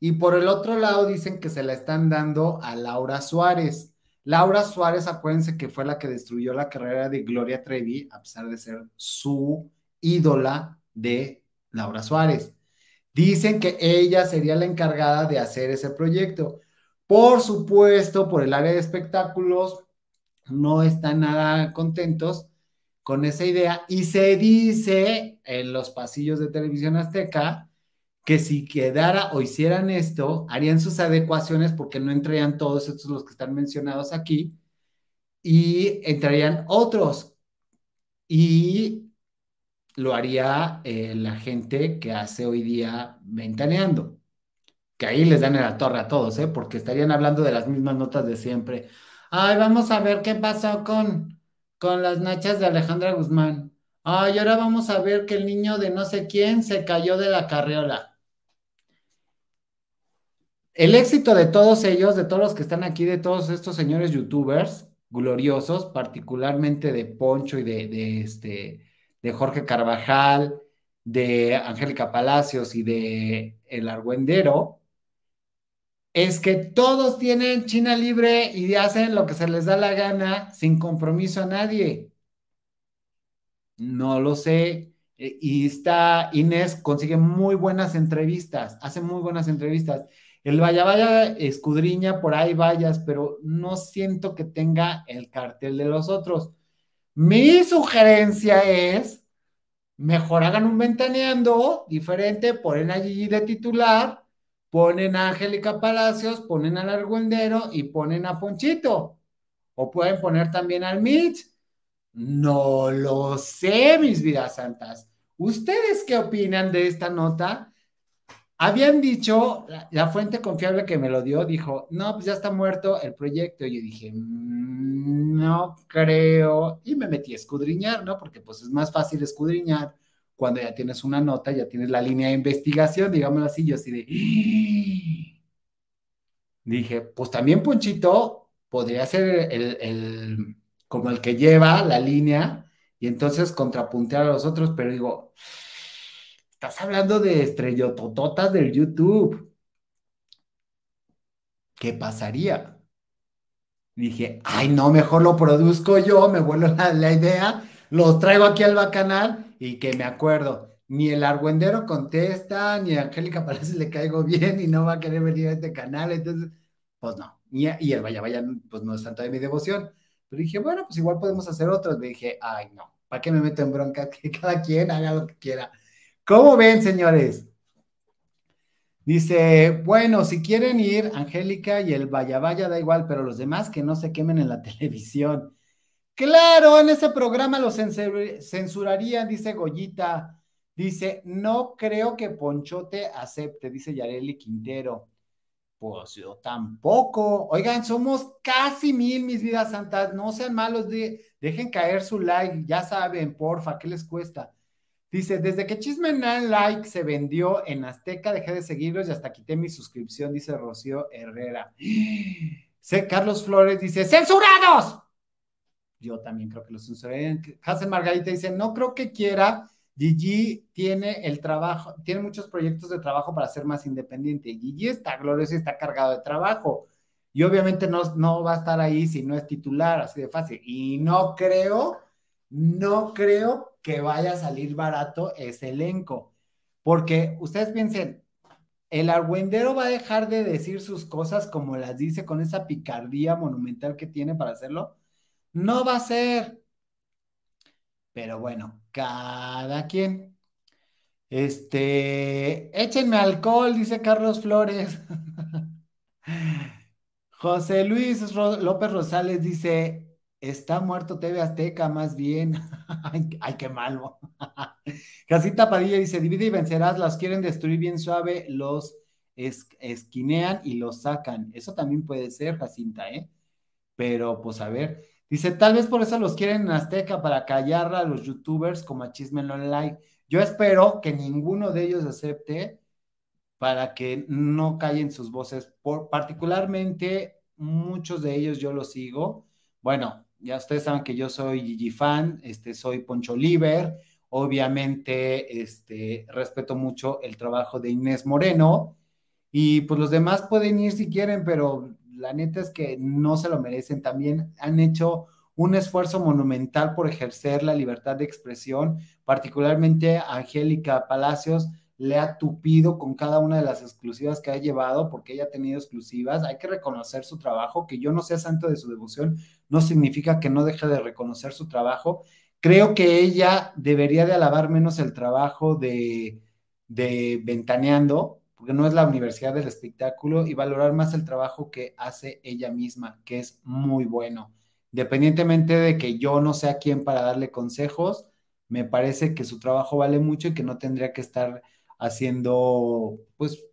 y por el otro lado dicen que se la están dando a Laura Suárez. Laura Suárez, acuérdense que fue la que destruyó la carrera de Gloria Trevi, a pesar de ser su ídola de Laura Suárez. Dicen que ella sería la encargada de hacer ese proyecto. Por supuesto, por el área de espectáculos, no están nada contentos con esa idea y se dice en los pasillos de televisión azteca que si quedara o hicieran esto, harían sus adecuaciones porque no entrarían todos estos los que están mencionados aquí y entrarían otros y lo haría eh, la gente que hace hoy día ventaneando que ahí les dan en la torre a todos, ¿eh? porque estarían hablando de las mismas notas de siempre. Ay, vamos a ver qué pasó con, con las nachas de Alejandra Guzmán. Ay, ahora vamos a ver que el niño de no sé quién se cayó de la carriola. El éxito de todos ellos, de todos los que están aquí, de todos estos señores youtubers gloriosos, particularmente de Poncho y de, este, de Jorge Carvajal, de Angélica Palacios y de El Argüendero, es que todos tienen China libre y hacen lo que se les da la gana sin compromiso a nadie. No lo sé. Eh, y está Inés, consigue muy buenas entrevistas, hace muy buenas entrevistas. El Vaya Vaya escudriña por ahí vayas, pero no siento que tenga el cartel de los otros. Mi sugerencia es, mejor hagan un ventaneando diferente, ponen allí de titular ponen a Angélica Palacios, ponen al Argüendero y ponen a Ponchito. O pueden poner también al Mitch. No lo sé, mis vidas santas. ¿Ustedes qué opinan de esta nota? Habían dicho, la, fuente confiable que me lo dio dijo, no, pues ya está muerto el proyecto. Y yo dije, mm, no creo. Y me metí a escudriñar, ¿no? Porque pues es más fácil escudriñar cuando ya tienes una nota, ya tienes la línea de investigación, digámoslo así, yo así de... Dije, pues también Ponchito podría ser el, como el que lleva la línea y entonces contrapuntear a los otros, pero digo, estás hablando de estrellotototas del YouTube. ¿Qué pasaría? Dije, ay, no, mejor lo produzco yo, me vuelvo la, idea, los traigo aquí al bacanal y que me acuerdo, ni el argüendero contesta, ni a Angélica Palacios le caigo bien y no va a querer venir a este canal, entonces, pues no, y, el vaya, vaya, pues no es tanto de mi devoción. Pero dije, bueno, pues igual podemos hacer otros. Me dije, ay, no, ¿para qué me meto en bronca? Que cada quien haga lo que quiera. ¿Cómo ven, señores? Dice, bueno, si quieren ir, Angélica y el vaya, vaya, da igual, pero los demás que no se quemen en la televisión. Claro, en ese programa lo censurarían, dice Goyita. Dice, no creo que Ponchote acepte, dice Yareli Quintero. Pues yo tampoco. Oigan, somos casi mil, mis vidas santas. No sean malos, dejen caer su like. Ya saben, porfa, ¿qué les cuesta? Dice, desde que Chisme Like se vendió en Azteca, dejé de seguirlos y hasta quité mi suscripción, dice Rocío Herrera. Carlos Flores dice, ¡censurados! yo también creo que lo sucede. Hazel Margarita dice, no creo que quiera, Gigi tiene el trabajo, tiene muchos proyectos de trabajo para ser más independiente. Gigi está glorioso y está cargado de trabajo. Y obviamente no, no va a estar ahí si no es titular, así de fácil. Y no creo, no creo que vaya a salir barato ese elenco. Porque ustedes piensen, el argüendero va a dejar de decir sus cosas como las dice con esa picardía monumental que tiene para hacerlo no va a ser. Pero bueno, cada quien. Este, échenme alcohol, dice Carlos Flores. José Luis López Rosales dice, está muerto TV Azteca, más bien. ay, qué malo. Casita Padilla dice, divide y vencerás, las quieren destruir bien suave, los esquinean y los sacan. Eso también puede ser, Jacinta, ¿eh? Pero pues a ver. Dice, tal vez por eso los quieren en Azteca para callar a los youtubers como a Chismen Online. Yo espero que ninguno de ellos acepte para que no callen sus voces. Por, particularmente, muchos de ellos yo los sigo. Bueno, ya ustedes saben que yo soy Gigi fan, este, soy Poncho Liver. Obviamente, este, respeto mucho el trabajo de Inés Moreno. Y pues los demás pueden ir si quieren, pero la neta es que no se lo merecen. También han hecho un esfuerzo monumental por ejercer la libertad de expresión, particularmente Angélica Palacios le ha tupido con cada una de las exclusivas que ha llevado, porque ella ha tenido exclusivas. Hay que reconocer su trabajo, que yo no sea santo de su devoción, no significa que no deje de reconocer su trabajo. Creo que ella debería de alabar menos el trabajo de, de Ventaneando, porque no es la universidad del espectáculo y valorar más el trabajo que hace ella misma, que es muy bueno. Independientemente de que yo no sea quien para darle consejos, me parece que su trabajo vale mucho y que no tendría que estar haciendo, pues,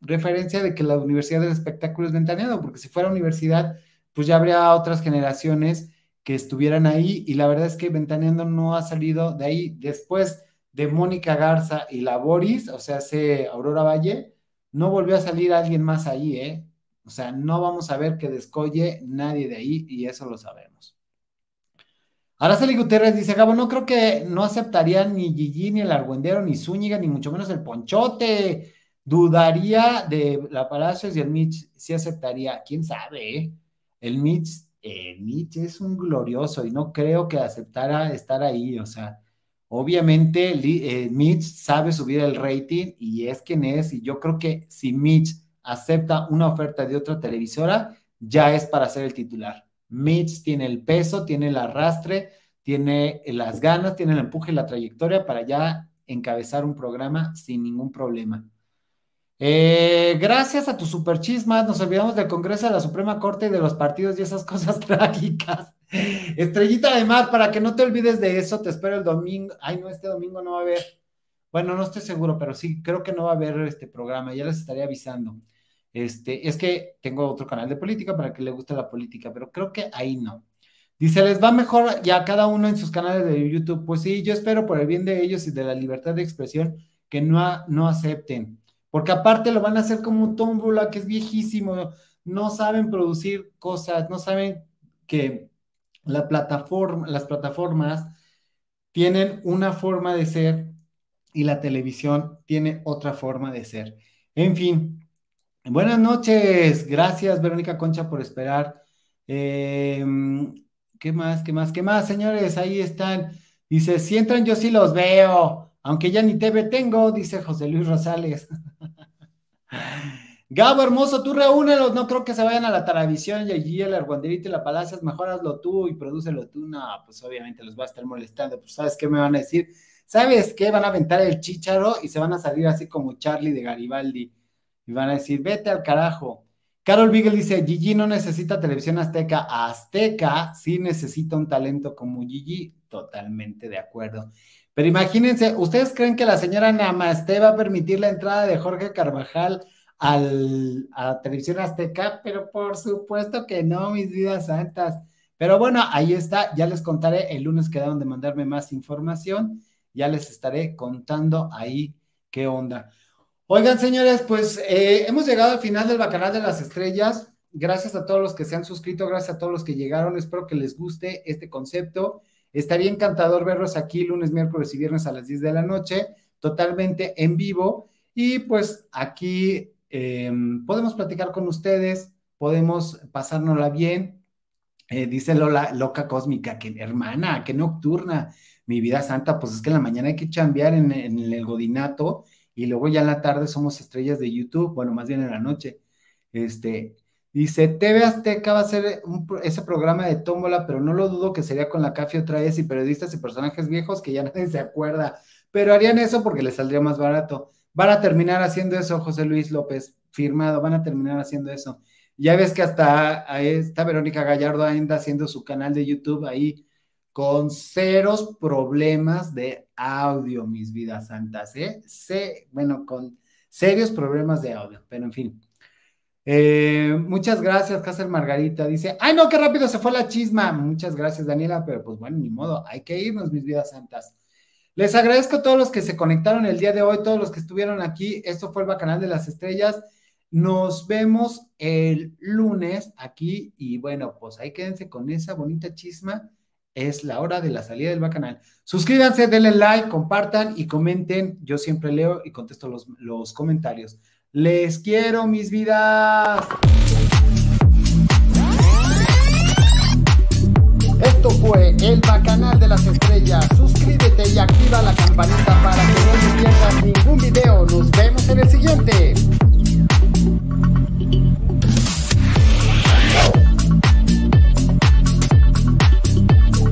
referencia de que la universidad del espectáculo es ventaneado, porque si fuera universidad, pues ya habría otras generaciones que estuvieran ahí y la verdad es que Ventaneando no ha salido de ahí. Después de Mónica Garza y la Boris, o sea, hace Aurora Valle, no volvió a salir alguien más ahí, ¿eh? O sea, no vamos a ver que descolle nadie de ahí y eso lo sabemos. Araceli Gutiérrez dice, Gabo, no creo que no aceptarían ni Gigi, ni el Argüendero, ni Zúñiga, ni mucho menos el Ponchote. Dudaría de la Palacios y el Mitch, sí aceptaría. ¿Quién sabe? Eh? El Mitch, eh, Mitch es un glorioso y no creo que aceptara estar ahí. O sea, obviamente eh, Mitch sabe subir el rating y es quien es. Y yo creo que si Mitch acepta una oferta de otra televisora, ya es para ser el titular. Mitch tiene el peso, tiene el arrastre, tiene las ganas, tiene el empuje la trayectoria para ya encabezar un programa sin ningún problema. Eh, gracias a tu superchismas, nos olvidamos del Congreso de la Suprema Corte y de los partidos y esas cosas trágicas. Estrellita de mar, para que no te olvides de eso, te espero el domingo. Ay, no, este domingo no va a haber. Bueno, no estoy seguro, pero sí, creo que no va a haber este programa, ya les estaré avisando. Este, es que tengo otro canal de política para que le guste la política, pero creo que ahí no. Dice, les va mejor ya cada uno en sus canales de YouTube. Pues sí, yo espero por el bien de ellos y de la libertad de expresión que no, no acepten, porque aparte lo van a hacer como un tómbola que es viejísimo, no saben producir cosas, no saben que la plataforma, las plataformas tienen una forma de ser y la televisión tiene otra forma de ser. En fin, Buenas noches, gracias Verónica Concha por esperar. Em, ¿Qué más? ¿Qué más? ¿Qué más, señores? Ahí están. Dice, si entran yo sí los veo, aunque ya ni TV tengo, dice José Luis Rosales. Gabo hermoso, tú reúnelos, no creo que se vayan a la televisión y allí el Arguanderito y la Palacias, mejor hazlo tú y prodúcelo tú. No, pues obviamente los va a estar molestando, pues ¿sabes qué me van a decir? ¿Sabes qué? Van a aventar el chícharo y se van a salir así como Charlie de Garibaldi y van a decir, vete al carajo. Carol Beagle dice, Gigi no necesita televisión azteca. Azteca sí necesita un talento como Gigi. Totalmente de acuerdo. Pero imagínense, ¿ustedes creen que la señora Namaste va a permitir la entrada de Jorge Carvajal al, a televisión azteca? Pero por supuesto que no, mis vidas santas. Pero bueno, ahí está. Ya les contaré. El lunes quedaron de mandarme más información. Ya les estaré contando ahí qué onda. Oigan, señores, pues eh, hemos llegado al final del Bacanal de las Estrellas. Gracias a todos los que se han suscrito, gracias a todos los que llegaron. Espero que les guste este concepto. Estaría encantador verlos aquí lunes, miércoles y viernes a las 10 de la noche, totalmente en vivo. Y pues aquí em, podemos platicar con ustedes, podemos pasárnosla bien. Eh, dice Lola, loca cósmica, que hermana, que nocturna. Mi vida santa, pues es que en la mañana hay que chambear en el godinato y luego ya en la tarde somos estrellas de YouTube, bueno, más bien en la noche. Este, dice, TV Azteca va a ser ese programa de tómbola, pero no lo dudo que sería con la café otra vez y periodistas y personajes viejos que ya nadie se acuerda, pero harían eso porque les saldría más barato. Van a terminar haciendo eso, José Luis López, firmado, van a terminar haciendo eso. Ya ves que hasta esta Verónica Gallardo anda haciendo su canal de YouTube ahí con ceros problemas de audio, mis vidas santas, ¿eh? Sé, bueno, con serios problemas de audio, pero en fin. Eh, muchas gracias, Cáceres Margarita. Dice, ay, no, qué rápido se fue la chisma. Muchas gracias, Daniela, pero pues bueno, ni modo, hay que irnos, mis vidas santas. Les agradezco a todos los que se conectaron el día de hoy, todos los que estuvieron aquí. Esto fue el Bacanal de las Estrellas. Nos vemos el lunes aquí y bueno, pues ahí quédense con esa bonita chisma es la hora de la salida del bacanal. Suscríbanse, denle like, compartan y comenten. Yo siempre leo y contesto los, los comentarios. Les quiero, mis vidas. Esto fue el bacanal de las estrellas. Suscríbete y activa la campanita para que no te pierdas ningún video. Nos vemos en el siguiente.